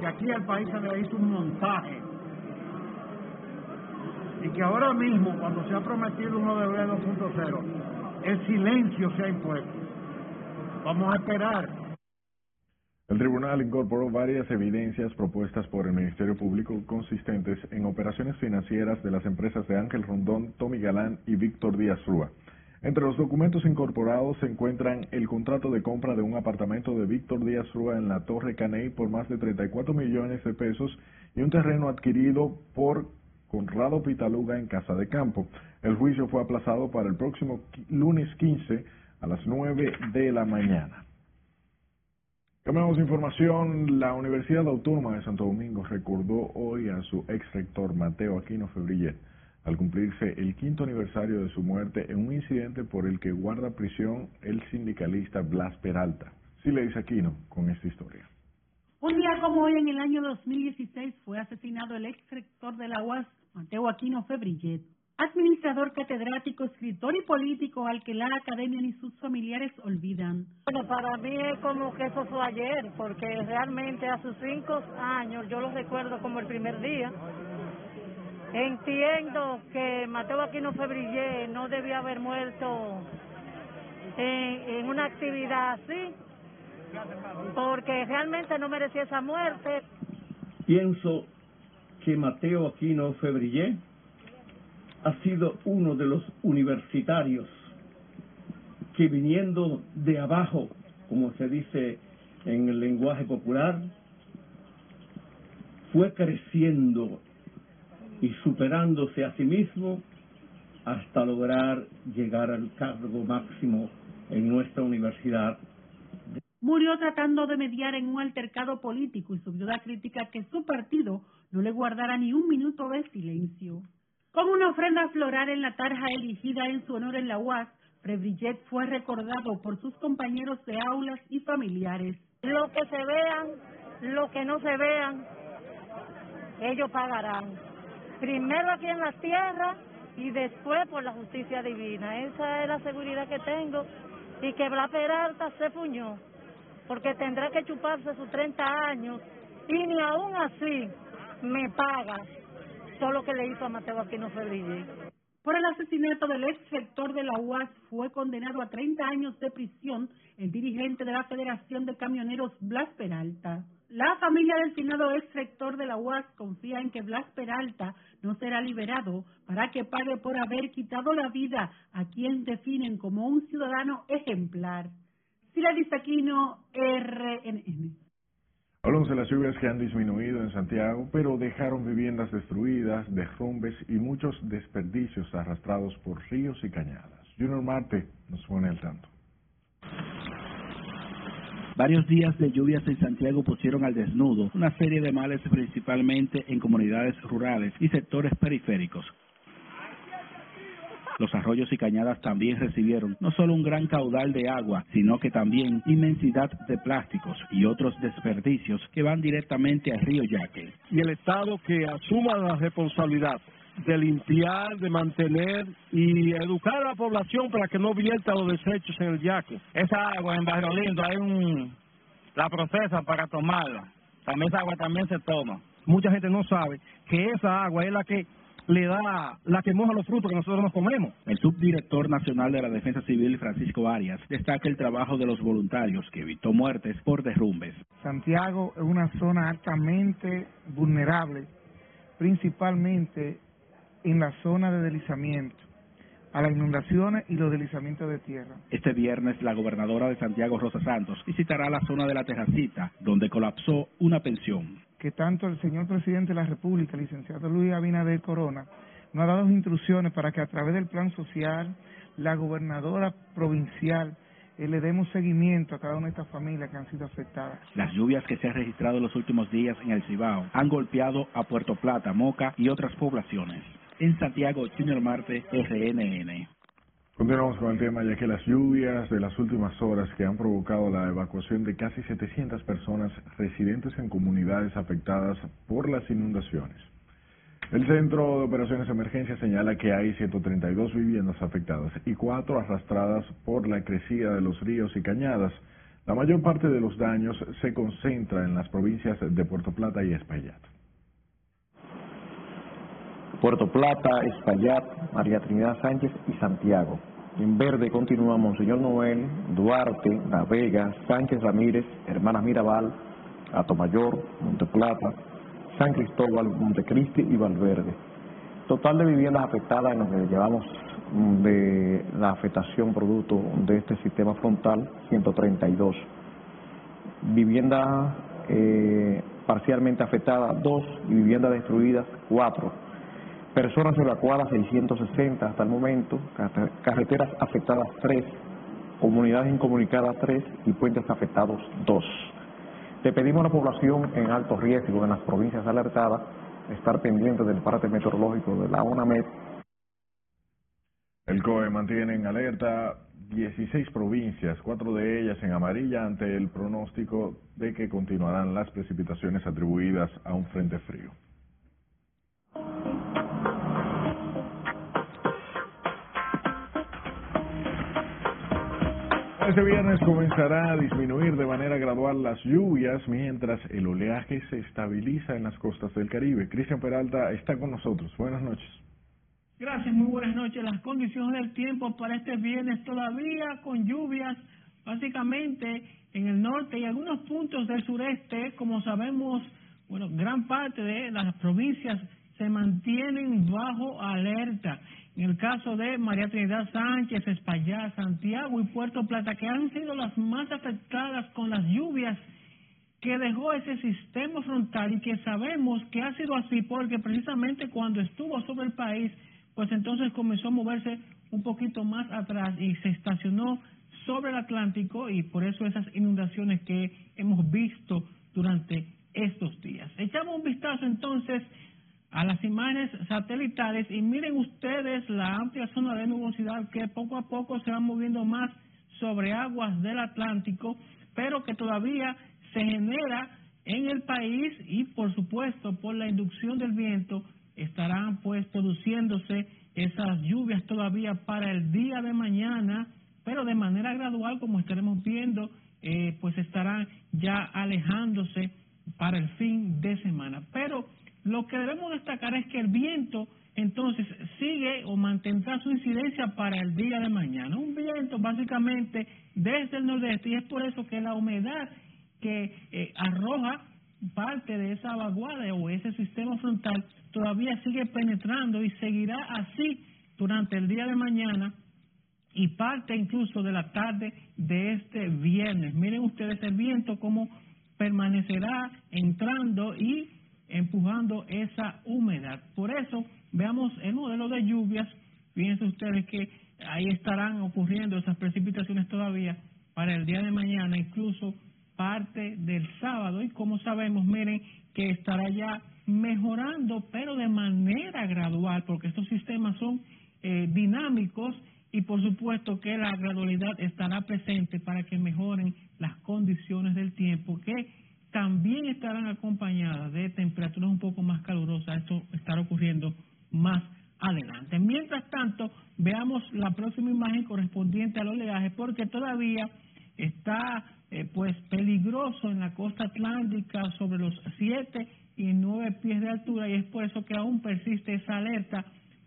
Que aquí al país se le hizo un montaje. Y que ahora mismo, cuando se ha prometido uno de Brecht 2.0, el silencio se ha impuesto. Vamos a esperar. El tribunal incorporó varias evidencias propuestas por el Ministerio Público consistentes en operaciones financieras de las empresas de Ángel Rondón, Tommy Galán y Víctor Díaz Rúa. Entre los documentos incorporados se encuentran el contrato de compra de un apartamento de Víctor Díaz Rúa en la Torre Caney por más de 34 millones de pesos y un terreno adquirido por Conrado Pitaluga en Casa de Campo. El juicio fue aplazado para el próximo lunes 15 a las 9 de la mañana. Cambiamos de información. La Universidad Autónoma de Santo Domingo recordó hoy a su ex rector Mateo Aquino Febrillet al cumplirse el quinto aniversario de su muerte en un incidente por el que guarda prisión el sindicalista Blas Peralta. Sileis Aquino con esta historia. Un día como hoy, en el año 2016, fue asesinado el ex rector de la UAS, Mateo Aquino Febrillet, administrador catedrático, escritor y político al que la academia ni sus familiares olvidan. Bueno, para mí es como que eso fue ayer, porque realmente a sus cinco años yo lo recuerdo como el primer día. Entiendo que Mateo Aquino Febrillé no debía haber muerto en, en una actividad así, porque realmente no merecía esa muerte. Pienso que Mateo Aquino Febrillé ha sido uno de los universitarios que viniendo de abajo, como se dice en el lenguaje popular, fue creciendo y superándose a sí mismo hasta lograr llegar al cargo máximo en nuestra universidad. Murió tratando de mediar en un altercado político y subió la crítica que su partido no le guardara ni un minuto de silencio. Con una ofrenda floral en la tarja elegida en su honor en la UAS, Frebrillet fue recordado por sus compañeros de aulas y familiares. Lo que se vean, lo que no se vean, ellos pagarán. Primero aquí en la tierra y después por la justicia divina. Esa es la seguridad que tengo. Y que Blas Peralta se puñó, porque tendrá que chuparse sus 30 años y ni aún así me paga todo lo que le hizo a Mateo Aquino Febrillet. Por el asesinato del ex rector de la UAS fue condenado a 30 años de prisión el dirigente de la Federación de Camioneros Blas Peralta. La familia del finado ex rector de la UAS confía en que Blas Peralta no será liberado para que pague por haber quitado la vida a quien definen como un ciudadano ejemplar. Sila Aquino, RNN. Hablamos de las lluvias que han disminuido en Santiago, pero dejaron viviendas destruidas, derrumbes y muchos desperdicios arrastrados por ríos y cañadas. Junior Marte nos pone al tanto. Varios días de lluvias en Santiago pusieron al desnudo una serie de males principalmente en comunidades rurales y sectores periféricos. Los arroyos y cañadas también recibieron no solo un gran caudal de agua, sino que también inmensidad de plásticos y otros desperdicios que van directamente al río Yaque. Y el Estado que asuma la responsabilidad de limpiar, de mantener y educar a la población para que no vierta los desechos en el yaque. Esa agua en Barrio Lindo hay un la procesa para tomarla. También esa agua también se toma. Mucha gente no sabe que esa agua es la que le da, la que moja los frutos que nosotros nos comemos. El subdirector nacional de la Defensa Civil, Francisco Arias, destaca el trabajo de los voluntarios que evitó muertes por derrumbes. Santiago es una zona altamente vulnerable, principalmente en la zona de deslizamiento a las inundaciones y los deslizamientos de tierra. Este viernes la gobernadora de Santiago, Rosa Santos, visitará la zona de la Terracita, donde colapsó una pensión. Que tanto el señor presidente de la República, licenciado Luis Abinader Corona, nos ha dado instrucciones para que a través del plan social, la gobernadora provincial eh, le demos seguimiento a cada una de estas familias que han sido afectadas. Las lluvias que se han registrado en los últimos días en el Cibao han golpeado a Puerto Plata, Moca y otras poblaciones. En Santiago, Junior Marte, RNN. Continuamos con el tema ya que las lluvias de las últimas horas que han provocado la evacuación de casi 700 personas residentes en comunidades afectadas por las inundaciones. El Centro de Operaciones de Emergencia señala que hay 132 viviendas afectadas y cuatro arrastradas por la crecida de los ríos y cañadas. La mayor parte de los daños se concentra en las provincias de Puerto Plata y Espaillat. Puerto Plata, Espaillat, María Trinidad Sánchez y Santiago. En verde continúa Monseñor Noel, Duarte, La Vega, Sánchez Ramírez, Hermanas Mirabal, Atomayor, Monteplata, San Cristóbal, Montecristi y Valverde. Total de viviendas afectadas en lo que llevamos de la afectación producto de este sistema frontal, 132. Viviendas eh, parcialmente afectadas, 2 y viviendas destruidas, 4 personas evacuadas 660 hasta el momento, carreteras afectadas 3, comunidades incomunicadas 3 y puentes afectados 2. Le pedimos a la población en alto riesgo en las provincias alertadas estar pendiente del parte meteorológico de la ONAMED. El COE mantiene en alerta 16 provincias, cuatro de ellas en amarilla ante el pronóstico de que continuarán las precipitaciones atribuidas a un frente frío. Este viernes comenzará a disminuir de manera gradual las lluvias mientras el oleaje se estabiliza en las costas del Caribe. Cristian Peralta está con nosotros. Buenas noches. Gracias, muy buenas noches. Las condiciones del tiempo para este viernes todavía con lluvias básicamente en el norte y algunos puntos del sureste, como sabemos, bueno, gran parte de las provincias se mantienen bajo. En el caso de María Trinidad Sánchez, Espaillat, Santiago y Puerto Plata, que han sido las más afectadas con las lluvias que dejó ese sistema frontal y que sabemos que ha sido así porque precisamente cuando estuvo sobre el país, pues entonces comenzó a moverse un poquito más atrás y se estacionó sobre el Atlántico y por eso esas inundaciones que hemos visto durante estos días. Echamos un vistazo entonces a las imágenes satelitales y miren ustedes la amplia zona de nubosidad que poco a poco se va moviendo más sobre aguas del Atlántico, pero que todavía se genera en el país y por supuesto por la inducción del viento estarán pues produciéndose esas lluvias todavía para el día de mañana, pero de manera gradual como estaremos viendo, eh, pues estarán ya alejándose para el fin de semana. Pero lo que debemos destacar es que el viento entonces sigue o mantendrá su incidencia para el día de mañana. Un viento básicamente desde el nordeste y es por eso que la humedad que eh, arroja parte de esa vaguada o ese sistema frontal todavía sigue penetrando y seguirá así durante el día de mañana y parte incluso de la tarde de este viernes. Miren ustedes el viento como permanecerá entrando y empujando esa humedad. Por eso, veamos el modelo de lluvias. Fíjense ustedes que ahí estarán ocurriendo esas precipitaciones todavía para el día de mañana, incluso parte del sábado. Y como sabemos, miren que estará ya mejorando, pero de manera gradual, porque estos sistemas son eh, dinámicos y por supuesto que la gradualidad estará presente para que mejoren las condiciones del tiempo que también estarán acompañadas de temperaturas un poco más calurosas. Esto estará ocurriendo más adelante. Mientras tanto, veamos la próxima imagen correspondiente al oleaje porque todavía está eh, pues peligroso en la costa atlántica sobre los 7 y 9 pies de altura y es por eso que aún persiste esa alerta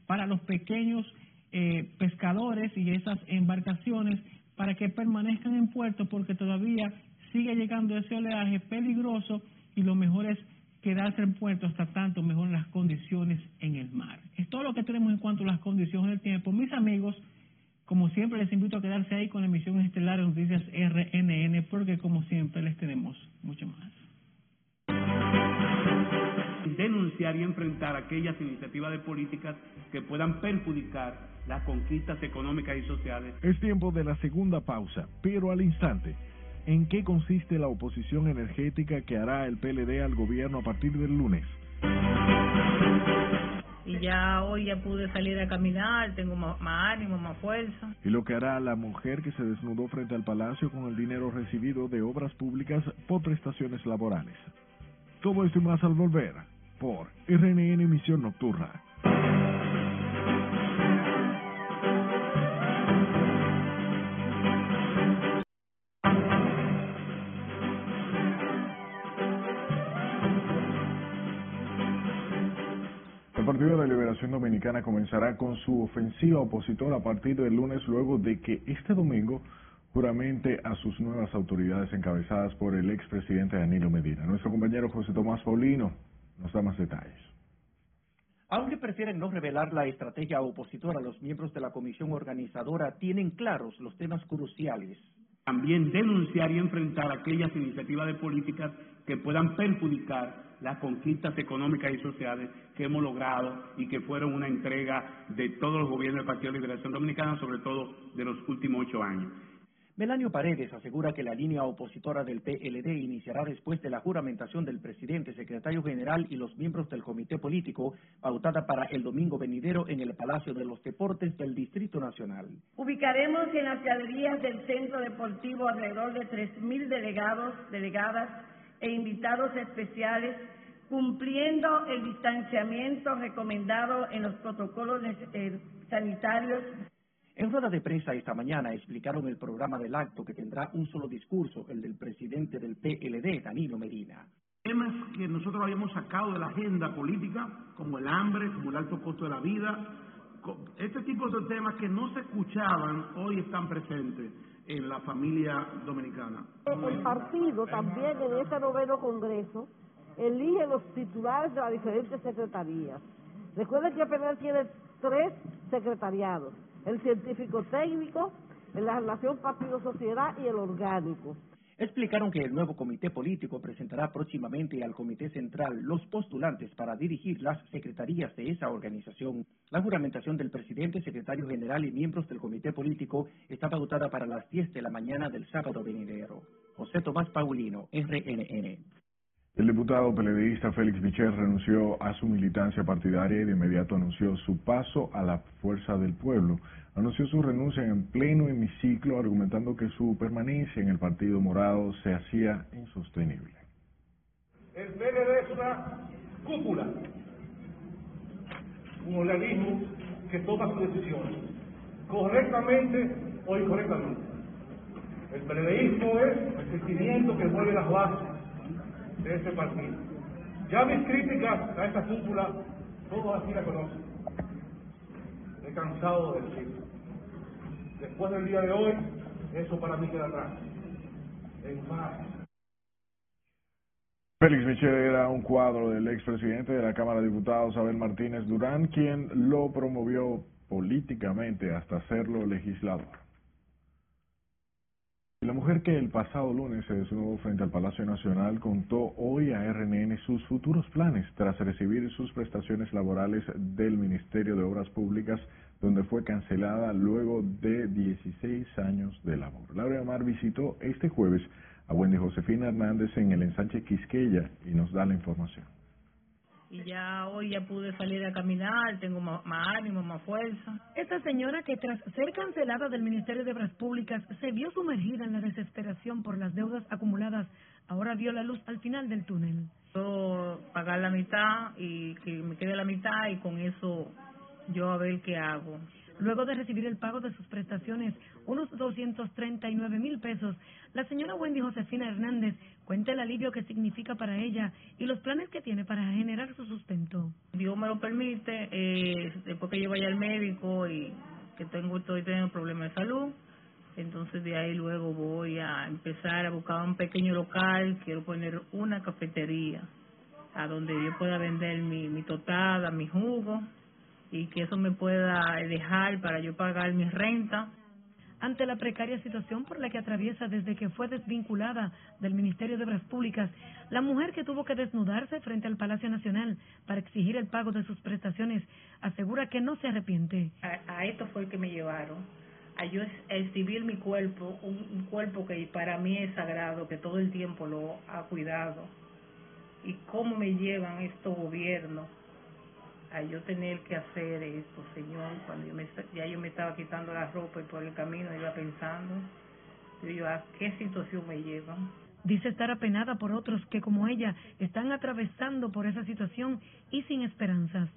para los pequeños eh, pescadores y esas embarcaciones para que permanezcan en puerto porque todavía sigue llegando ese oleaje peligroso y lo mejor es quedarse en puerto hasta tanto mejoren las condiciones en el mar. Es todo lo que tenemos en cuanto a las condiciones del tiempo. Mis amigos, como siempre les invito a quedarse ahí con la emisión estelar de Noticias RNN porque como siempre les tenemos mucho más. Denunciar y enfrentar aquellas iniciativas de políticas que puedan perjudicar las conquistas económicas y sociales. Es tiempo de la segunda pausa, pero al instante en qué consiste la oposición energética que hará el PLD al gobierno a partir del lunes. Y ya hoy ya pude salir a caminar, tengo más, ánimo, más fuerza. Y lo que hará la mujer que se desnudó frente al palacio con el dinero recibido de obras públicas por prestaciones laborales. Todo esto y más al volver por RNN Misión Nocturna. Partido de Liberación Dominicana comenzará con su ofensiva opositora a partir del lunes luego de que este domingo juramente a sus nuevas autoridades encabezadas por el expresidente Danilo Medina. Nuestro compañero José Tomás Paulino nos da más detalles. Aunque prefieren no revelar la estrategia opositora, los miembros de la comisión organizadora tienen claros los temas cruciales. También denunciar y enfrentar aquellas iniciativas de políticas que puedan perjudicar las conquistas económicas y sociales que hemos logrado y que fueron una entrega de todos los gobiernos del Partido de Liberación Dominicana, sobre todo de los últimos ocho años. Melanio Paredes asegura que la línea opositora del PLD iniciará después de la juramentación del presidente, secretario general y los miembros del comité político, pautada para el domingo venidero en el Palacio de los Deportes del Distrito Nacional. Ubicaremos en las galerías del Centro Deportivo alrededor de 3.000 delegados, delegadas e invitados especiales, cumpliendo el distanciamiento recomendado en los protocolos eh, sanitarios en rueda de prensa esta mañana explicaron el programa del acto que tendrá un solo discurso, el del presidente del PLD, Danilo Medina. Temas que nosotros habíamos sacado de la agenda política, como el hambre, como el alto costo de la vida, este tipo de temas que no se escuchaban, hoy están presentes en la familia dominicana. El partido también en este noveno congreso elige los titulares de las diferentes secretarías. Recuerden que el tiene tres secretariados el científico técnico, la relación partido-sociedad y el orgánico. Explicaron que el nuevo comité político presentará próximamente al comité central los postulantes para dirigir las secretarías de esa organización. La juramentación del presidente, secretario general y miembros del comité político está pautada para las 10 de la mañana del sábado venidero. José Tomás Paulino, RNN. El diputado periodista Félix Michel renunció a su militancia partidaria y de inmediato anunció su paso a la fuerza del pueblo. Anunció su renuncia en pleno hemiciclo, argumentando que su permanencia en el Partido Morado se hacía insostenible. El PLD es una cúpula, un organismo que toma sus decisiones, correctamente o incorrectamente. El PLDismo es el sentimiento que mueve las bases de ese partido. Ya mis críticas a esta cúpula, todos así la conocen. He cansado de decirlo. Después del día de hoy, eso para mí queda atrás. En paz. Félix Michel era un cuadro del expresidente de la Cámara de Diputados, Abel Martínez Durán, quien lo promovió políticamente hasta hacerlo legislador. La mujer que el pasado lunes se desnudó frente al Palacio Nacional contó hoy a RNN sus futuros planes tras recibir sus prestaciones laborales del Ministerio de Obras Públicas, donde fue cancelada luego de 16 años de labor. Laura Amar visitó este jueves a Wendy Josefina Hernández en el ensanche Quisqueya y nos da la información. Y ya hoy ya pude salir a caminar, tengo más, más ánimo, más fuerza. Esta señora que tras ser cancelada del Ministerio de Obras Públicas se vio sumergida en la desesperación por las deudas acumuladas, ahora vio la luz al final del túnel. Puedo pagar la mitad y que me quede la mitad y con eso yo a ver qué hago. Luego de recibir el pago de sus prestaciones, unos 239 mil pesos, la señora Wendy Josefina Hernández cuenta el alivio que significa para ella y los planes que tiene para generar su sustento. Dios me lo permite, eh, después que yo vaya al médico y que tengo estoy teniendo problemas de salud, entonces de ahí luego voy a empezar a buscar un pequeño local, quiero poner una cafetería a donde yo pueda vender mi, mi totada, mi jugo y que eso me pueda dejar para yo pagar mi renta. Ante la precaria situación por la que atraviesa desde que fue desvinculada del Ministerio de Obras Públicas, la mujer que tuvo que desnudarse frente al Palacio Nacional para exigir el pago de sus prestaciones asegura que no se arrepiente. A, a esto fue el que me llevaron, a yo exhibir mi cuerpo, un, un cuerpo que para mí es sagrado, que todo el tiempo lo ha cuidado. Y cómo me llevan estos gobiernos a yo tener que hacer esto, Señor, cuando yo me, ya yo me estaba quitando la ropa y por el camino iba pensando, yo ¿a qué situación me llevan? Dice estar apenada por otros que, como ella, están atravesando por esa situación y sin esperanzas.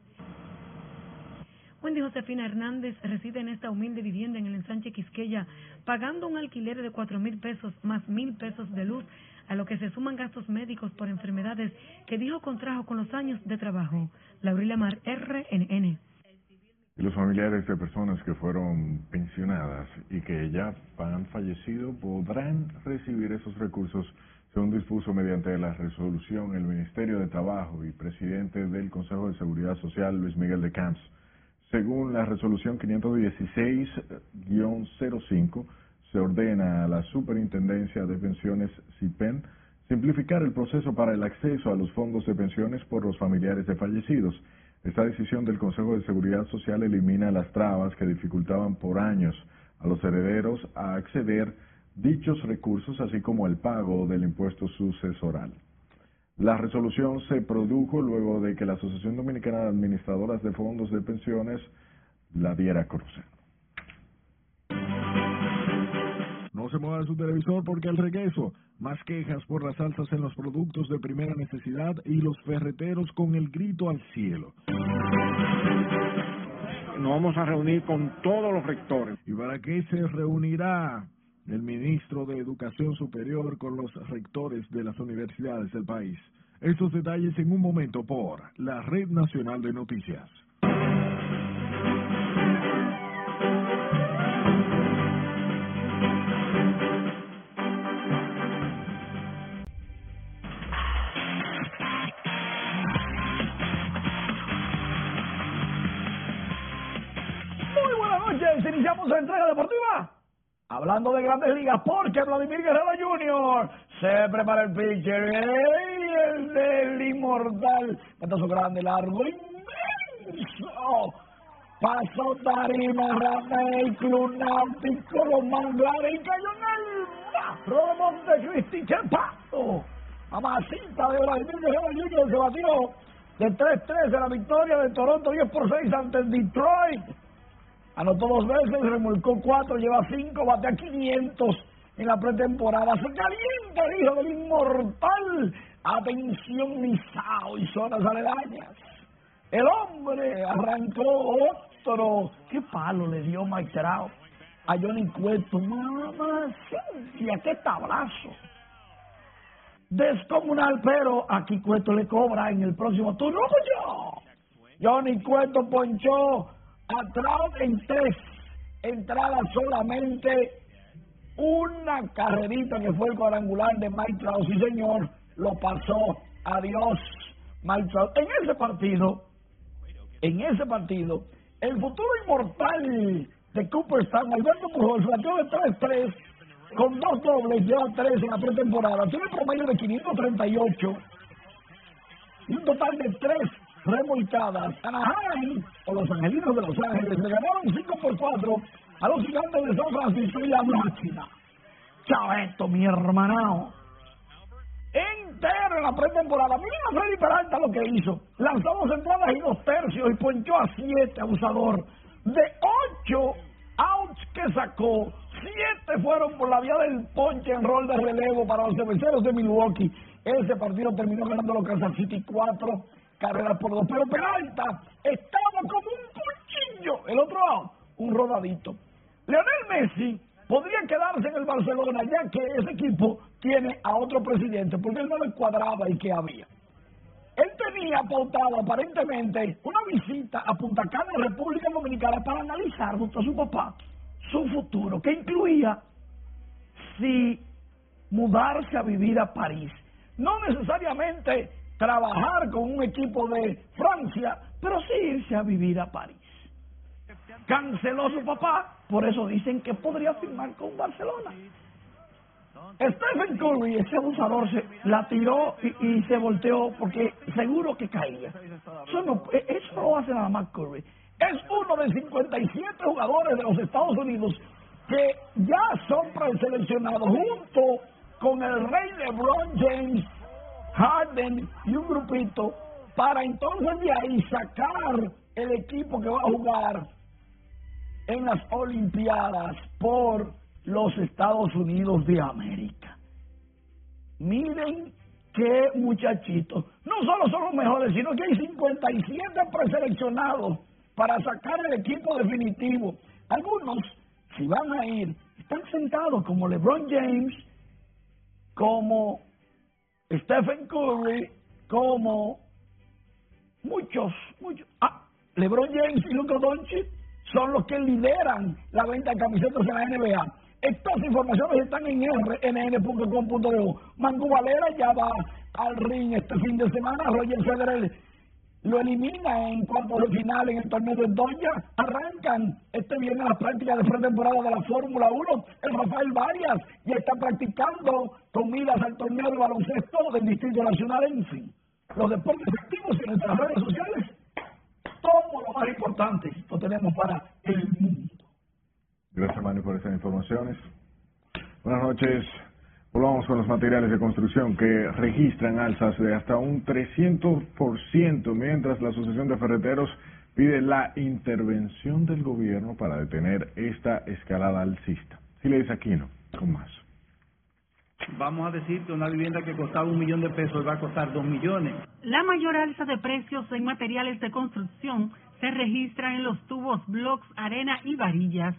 Wendy Josefina Hernández reside en esta humilde vivienda en el ensanche Quisqueya, pagando un alquiler de cuatro mil pesos más mil pesos de luz, a lo que se suman gastos médicos por enfermedades que dijo contrajo con los años de trabajo. Laurila Mar, RNN. Los familiares de personas que fueron pensionadas y que ya han fallecido podrán recibir esos recursos según dispuso mediante la resolución el Ministerio de Trabajo y presidente del Consejo de Seguridad Social, Luis Miguel de Camps. Según la resolución 516-05, se ordena a la Superintendencia de Pensiones CIPEN simplificar el proceso para el acceso a los fondos de pensiones por los familiares de fallecidos. Esta decisión del Consejo de Seguridad Social elimina las trabas que dificultaban por años a los herederos a acceder dichos recursos, así como el pago del impuesto sucesoral. La resolución se produjo luego de que la Asociación Dominicana de Administradoras de Fondos de Pensiones la diera a conocer. No se mueva su televisor porque al regreso, más quejas por las alzas en los productos de primera necesidad y los ferreteros con el grito al cielo. Nos vamos a reunir con todos los rectores. ¿Y para qué se reunirá el ministro de Educación Superior con los rectores de las universidades del país? Estos detalles en un momento por la Red Nacional de Noticias. Hablando de grandes ligas, porque Vladimir Guerrero Jr. se prepara el pitcher, el del inmortal, patazo grande, largo, inmenso. Pasó Tarima, Ramey, Club Náutico, los manglares y cayó en el barro de Montecristi. ¡Qué paso! Mamacita de Vladimir Guerrero Jr. se batió de 3-3 de la victoria de Toronto 10 por 6 ante el Detroit. Anotó dos veces, remolcó cuatro, lleva cinco, bate a 500 en la pretemporada. Se calienta el hijo del inmortal. Atención, Misao y zonas aledañas. El hombre arrancó otro. ¿Qué palo le dio Mike a Johnny Cueto? Mamá, qué tablazo. Descomunal, pero aquí Cueto le cobra en el próximo turno. ¡Yo! Johnny Cueto ponchó a Trout en tres entradas solamente una carrerita que fue el cuadrangular de Mike Trout, sí señor, lo pasó, adiós Mike Trout. En ese partido, en ese partido, el futuro inmortal de Cooperstown, Alberto Pujols, batió de 3-3 con dos dobles, lleva tres en la pretemporada, tiene promedio de 538 y un total de tres remolcadas. Anaheim, o los angelinos de Los Ángeles, le ganaron 5 por 4 a los gigantes de San Francisco y la máquina. Chao esto, mi hermanao. En entero en la pretemporada. Miren a Freddy Peralta lo que hizo. Lanzó dos entradas y dos tercios y ponchó a siete, abusador. De ocho outs que sacó, siete fueron por la vía del ponche en rol de relevo para los cerveceros de Milwaukee. Ese partido terminó ganando los Kansas City cuatro carreras por dos. Pero Peralta estaba como un cuchillo. El otro out, un rodadito. Leonel Messi podría quedarse en el Barcelona ya que ese equipo tiene a otro presidente porque él no le cuadraba y que había. Él tenía pautado aparentemente una visita a Punta Cana, República Dominicana, para analizar junto a su papá su futuro, que incluía si mudarse a vivir a París. No necesariamente trabajar con un equipo de Francia, pero sí irse a vivir a París. Canceló su papá, por eso dicen que podría firmar con Barcelona. Stephen Curry, ese abusador, se la tiró y, se volteó porque seguro que caía. Eso no, eso no lo hace nada más Curry. Es uno de 57 jugadores de los Estados Unidos que ya son preseleccionados junto con el rey LeBron James, Harden y un grupito para entonces de ahí sacar el equipo que va a jugar en las Olimpiadas por los Estados Unidos de América. Miren qué muchachitos. No solo son los mejores, sino que hay 57 preseleccionados para sacar el equipo definitivo. Algunos, si van a ir, están sentados como LeBron James, como Stephen Curry, como muchos, muchos. Ah, LeBron James y Luka Doncic son los que lideran la venta de camisetas en la NBA. Estas informaciones están en rnn.com.de. Mangu Valera ya va al ring este fin de semana. Roger Federer lo elimina en cuartos de final en el torneo de Doña. Arrancan este viernes las prácticas de pretemporada de la Fórmula 1. El Rafael Varias ya está practicando con miras al torneo de baloncesto del Distrito Nacional. En fin, los deportes activos en nuestras redes sociales. Todo lo más importante lo tenemos para el mundo. Gracias, Manu, por esas informaciones. Buenas noches. Volvamos con los materiales de construcción que registran alzas de hasta un 300%, mientras la Asociación de Ferreteros pide la intervención del gobierno para detener esta escalada alcista. Si le dice Aquino, con más. Vamos a decir que una vivienda que costaba un millón de pesos va a costar dos millones. La mayor alza de precios en materiales de construcción se registra en los tubos, blocks, arena y varillas.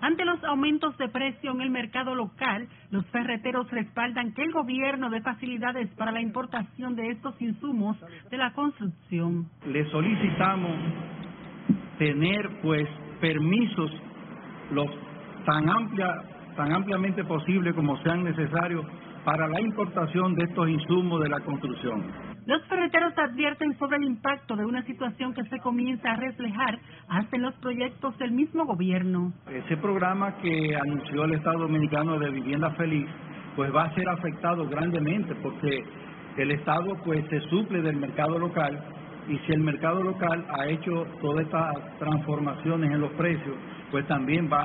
Ante los aumentos de precio en el mercado local, los ferreteros respaldan que el gobierno dé facilidades para la importación de estos insumos de la construcción. Le solicitamos tener pues permisos los tan amplia tan ampliamente posible como sean necesarios para la importación de estos insumos de la construcción. Los ferreteros advierten sobre el impacto de una situación que se comienza a reflejar hasta en los proyectos del mismo gobierno. Ese programa que anunció el Estado Dominicano de Vivienda Feliz, pues va a ser afectado grandemente porque el Estado pues se suple del mercado local y si el mercado local ha hecho todas estas transformaciones en los precios, pues también va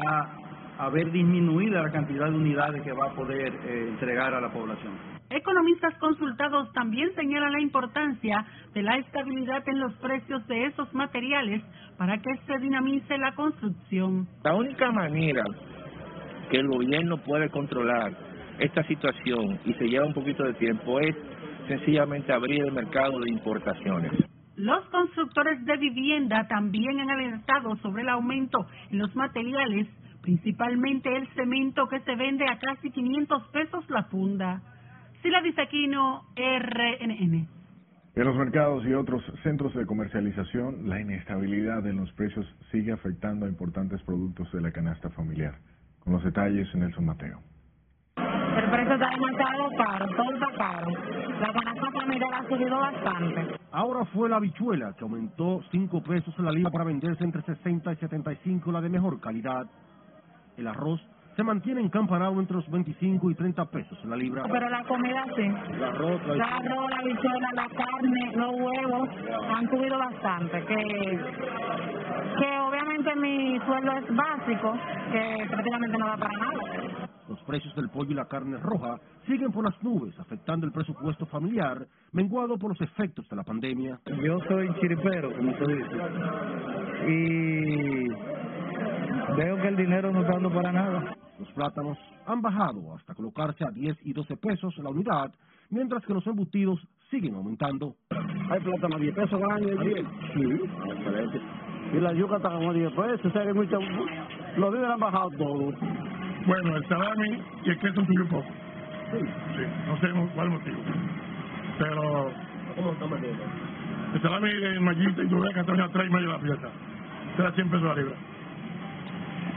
a haber disminuida la cantidad de unidades que va a poder eh, entregar a la población. Economistas consultados también señalan la importancia de la estabilidad en los precios de esos materiales para que se dinamice la construcción. La única manera que el gobierno puede controlar esta situación y se lleva un poquito de tiempo es sencillamente abrir el mercado de importaciones. Los constructores de vivienda también han alertado sobre el aumento en los materiales, principalmente el cemento que se vende a casi 500 pesos la funda. Sila Disaquino, RNN. En los mercados y otros centros de comercialización, la inestabilidad en los precios sigue afectando a importantes productos de la canasta familiar. Con los detalles, Nelson Mateo. El precio está demasiado caro, todo está caro. La canasta familiar ha subido bastante. Ahora fue la habichuela, que aumentó 5 pesos en la libra para venderse entre 60 y 75, la de mejor calidad. El arroz se mantiene encampanado entre los 25 y 30 pesos en la libra. Pero la comida sí. La arroz, la, la arroz, la bichuela, la carne, los huevos han subido bastante. Que, que obviamente mi sueldo es básico, que prácticamente no da para nada. Los precios del pollo y la carne roja siguen por las nubes, afectando el presupuesto familiar, menguado por los efectos de la pandemia. Yo soy chiripero, como se dice, y veo que el dinero no está dando para nada. Los plátanos han bajado hasta colocarse a 10 y 12 pesos la unidad, mientras que los embutidos siguen aumentando. Hay plátano a 10 pesos al año. Sí. Y la yuca está como a 10 pesos. O sea que mucho, los víveres han bajado todos. Bueno, el salami y el queso subió un poco. Sí. Sí, no sé cuál motivo. Pero ¿Cómo está el salami de mallita y tuve que estar a 3 y medio la pieza. Será 100 pesos la libra.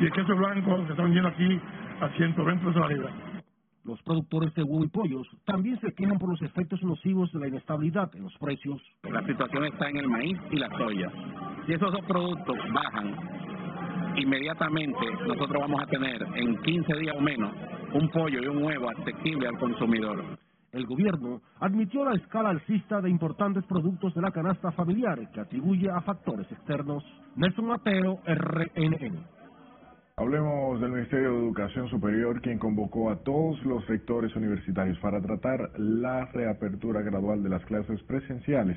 Y el queso blanco que están vendiendo aquí a 120 pesos la libra. Los productores de huevo y pollos también se quejan por los efectos nocivos de la inestabilidad en los precios. La situación está en el maíz y la soya. Si esos dos productos bajan, inmediatamente nosotros vamos a tener en 15 días o menos un pollo y un huevo asequible al consumidor. El gobierno admitió la escala alcista de importantes productos de la canasta familiar que atribuye a factores externos. Nelson Mateo, RNN. Hablemos del Ministerio de Educación Superior, quien convocó a todos los rectores universitarios para tratar la reapertura gradual de las clases presenciales.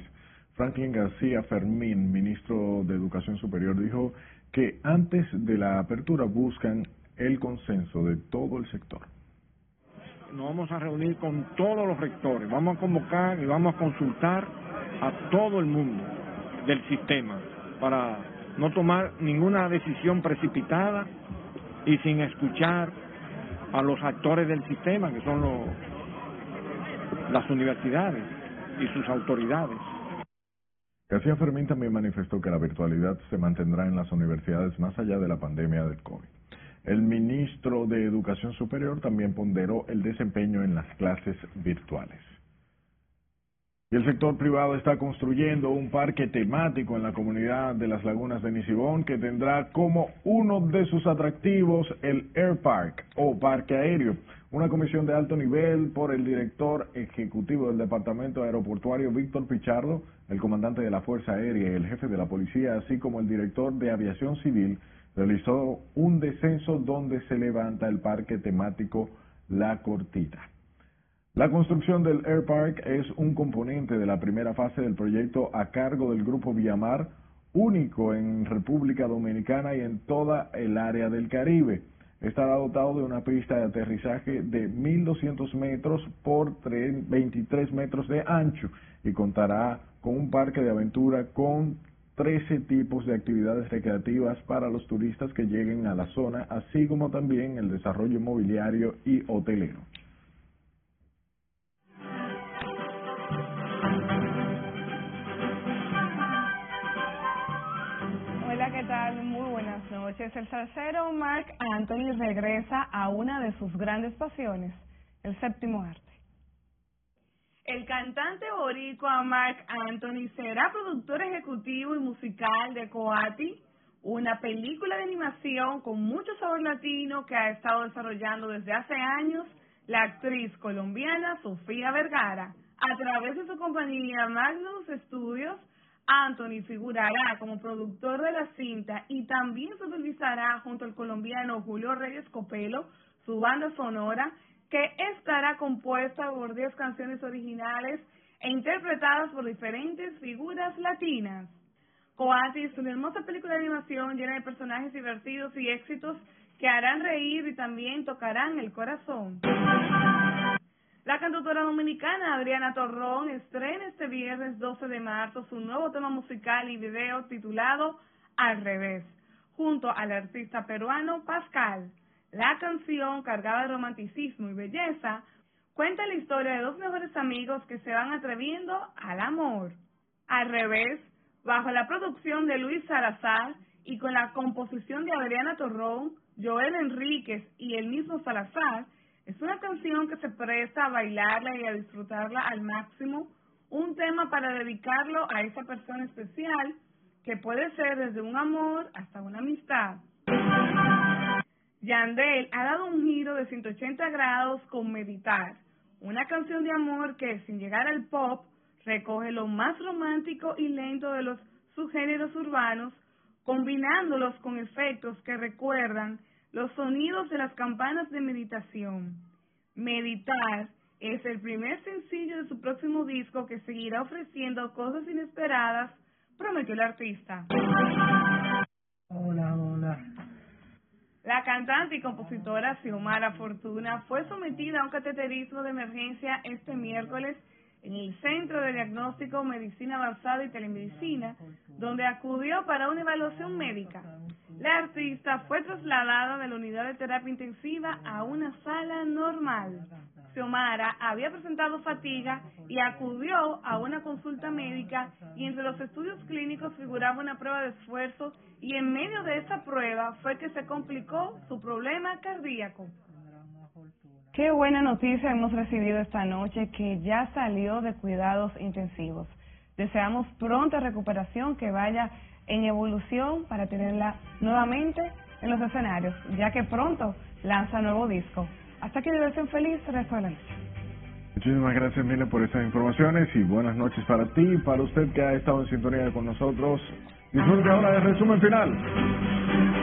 Franklin García Fermín, ministro de Educación Superior, dijo que antes de la apertura buscan el consenso de todo el sector. Nos vamos a reunir con todos los rectores, vamos a convocar y vamos a consultar a todo el mundo del sistema para no tomar ninguna decisión precipitada y sin escuchar a los actores del sistema, que son los, las universidades y sus autoridades. García Fermín también manifestó que la virtualidad se mantendrá en las universidades más allá de la pandemia del COVID. El ministro de Educación Superior también ponderó el desempeño en las clases virtuales. Y el sector privado está construyendo un parque temático en la comunidad de las lagunas de Nisibón que tendrá como uno de sus atractivos el Air Park o parque aéreo. Una comisión de alto nivel por el director ejecutivo del Departamento Aeroportuario Víctor Pichardo, el comandante de la Fuerza Aérea y el jefe de la policía, así como el director de Aviación Civil, realizó un descenso donde se levanta el parque temático La Cortita. La construcción del Air Park es un componente de la primera fase del proyecto a cargo del Grupo Villamar, único en República Dominicana y en toda el área del Caribe. Estará dotado de una pista de aterrizaje de 1.200 metros por 23 metros de ancho y contará con un parque de aventura con 13 tipos de actividades recreativas para los turistas que lleguen a la zona, así como también el desarrollo inmobiliario y hotelero. Noches. El salsero Mark Anthony regresa a una de sus grandes pasiones, el séptimo arte. El cantante boricua Mark Anthony será productor ejecutivo y musical de Coati, una película de animación con mucho sabor latino que ha estado desarrollando desde hace años la actriz colombiana Sofía Vergara. A través de su compañía Magnus Studios, Anthony figurará como productor de la cinta y también supervisará junto al colombiano Julio Reyes Copelo su banda sonora que estará compuesta por 10 canciones originales e interpretadas por diferentes figuras latinas. Coati es una hermosa película de animación llena de personajes divertidos y éxitos que harán reír y también tocarán el corazón. La cantautora dominicana Adriana Torrón estrena este viernes 12 de marzo su nuevo tema musical y video titulado Al revés, junto al artista peruano Pascal. La canción, cargada de romanticismo y belleza, cuenta la historia de dos mejores amigos que se van atreviendo al amor. Al revés, bajo la producción de Luis Salazar y con la composición de Adriana Torrón, Joel Enríquez y el mismo Salazar, es una canción que se presta a bailarla y a disfrutarla al máximo, un tema para dedicarlo a esa persona especial que puede ser desde un amor hasta una amistad. Yandel ha dado un giro de 180 grados con Meditar, una canción de amor que, sin llegar al pop, recoge lo más romántico y lento de los subgéneros urbanos, combinándolos con efectos que recuerdan los sonidos de las campanas de meditación. Meditar es el primer sencillo de su próximo disco que seguirá ofreciendo cosas inesperadas, prometió el artista. Hola, hola. La cantante y compositora Xiomara Fortuna fue sometida a un cateterismo de emergencia este miércoles en el Centro de Diagnóstico Medicina Avanzada y Telemedicina, donde acudió para una evaluación médica. La artista fue trasladada de la unidad de terapia intensiva a una sala normal. Xiomara había presentado fatiga y acudió a una consulta médica y entre los estudios clínicos figuraba una prueba de esfuerzo y en medio de esa prueba fue que se complicó su problema cardíaco. Qué buena noticia hemos recibido esta noche que ya salió de cuidados intensivos. Deseamos pronta recuperación, que vaya en evolución para tenerla nuevamente en los escenarios, ya que pronto lanza nuevo disco. Hasta aquí diversión feliz, resto de la noche. Muchísimas gracias, Mile, por estas informaciones y buenas noches para ti y para usted que ha estado en sintonía con nosotros. Disfrute ahora del resumen final.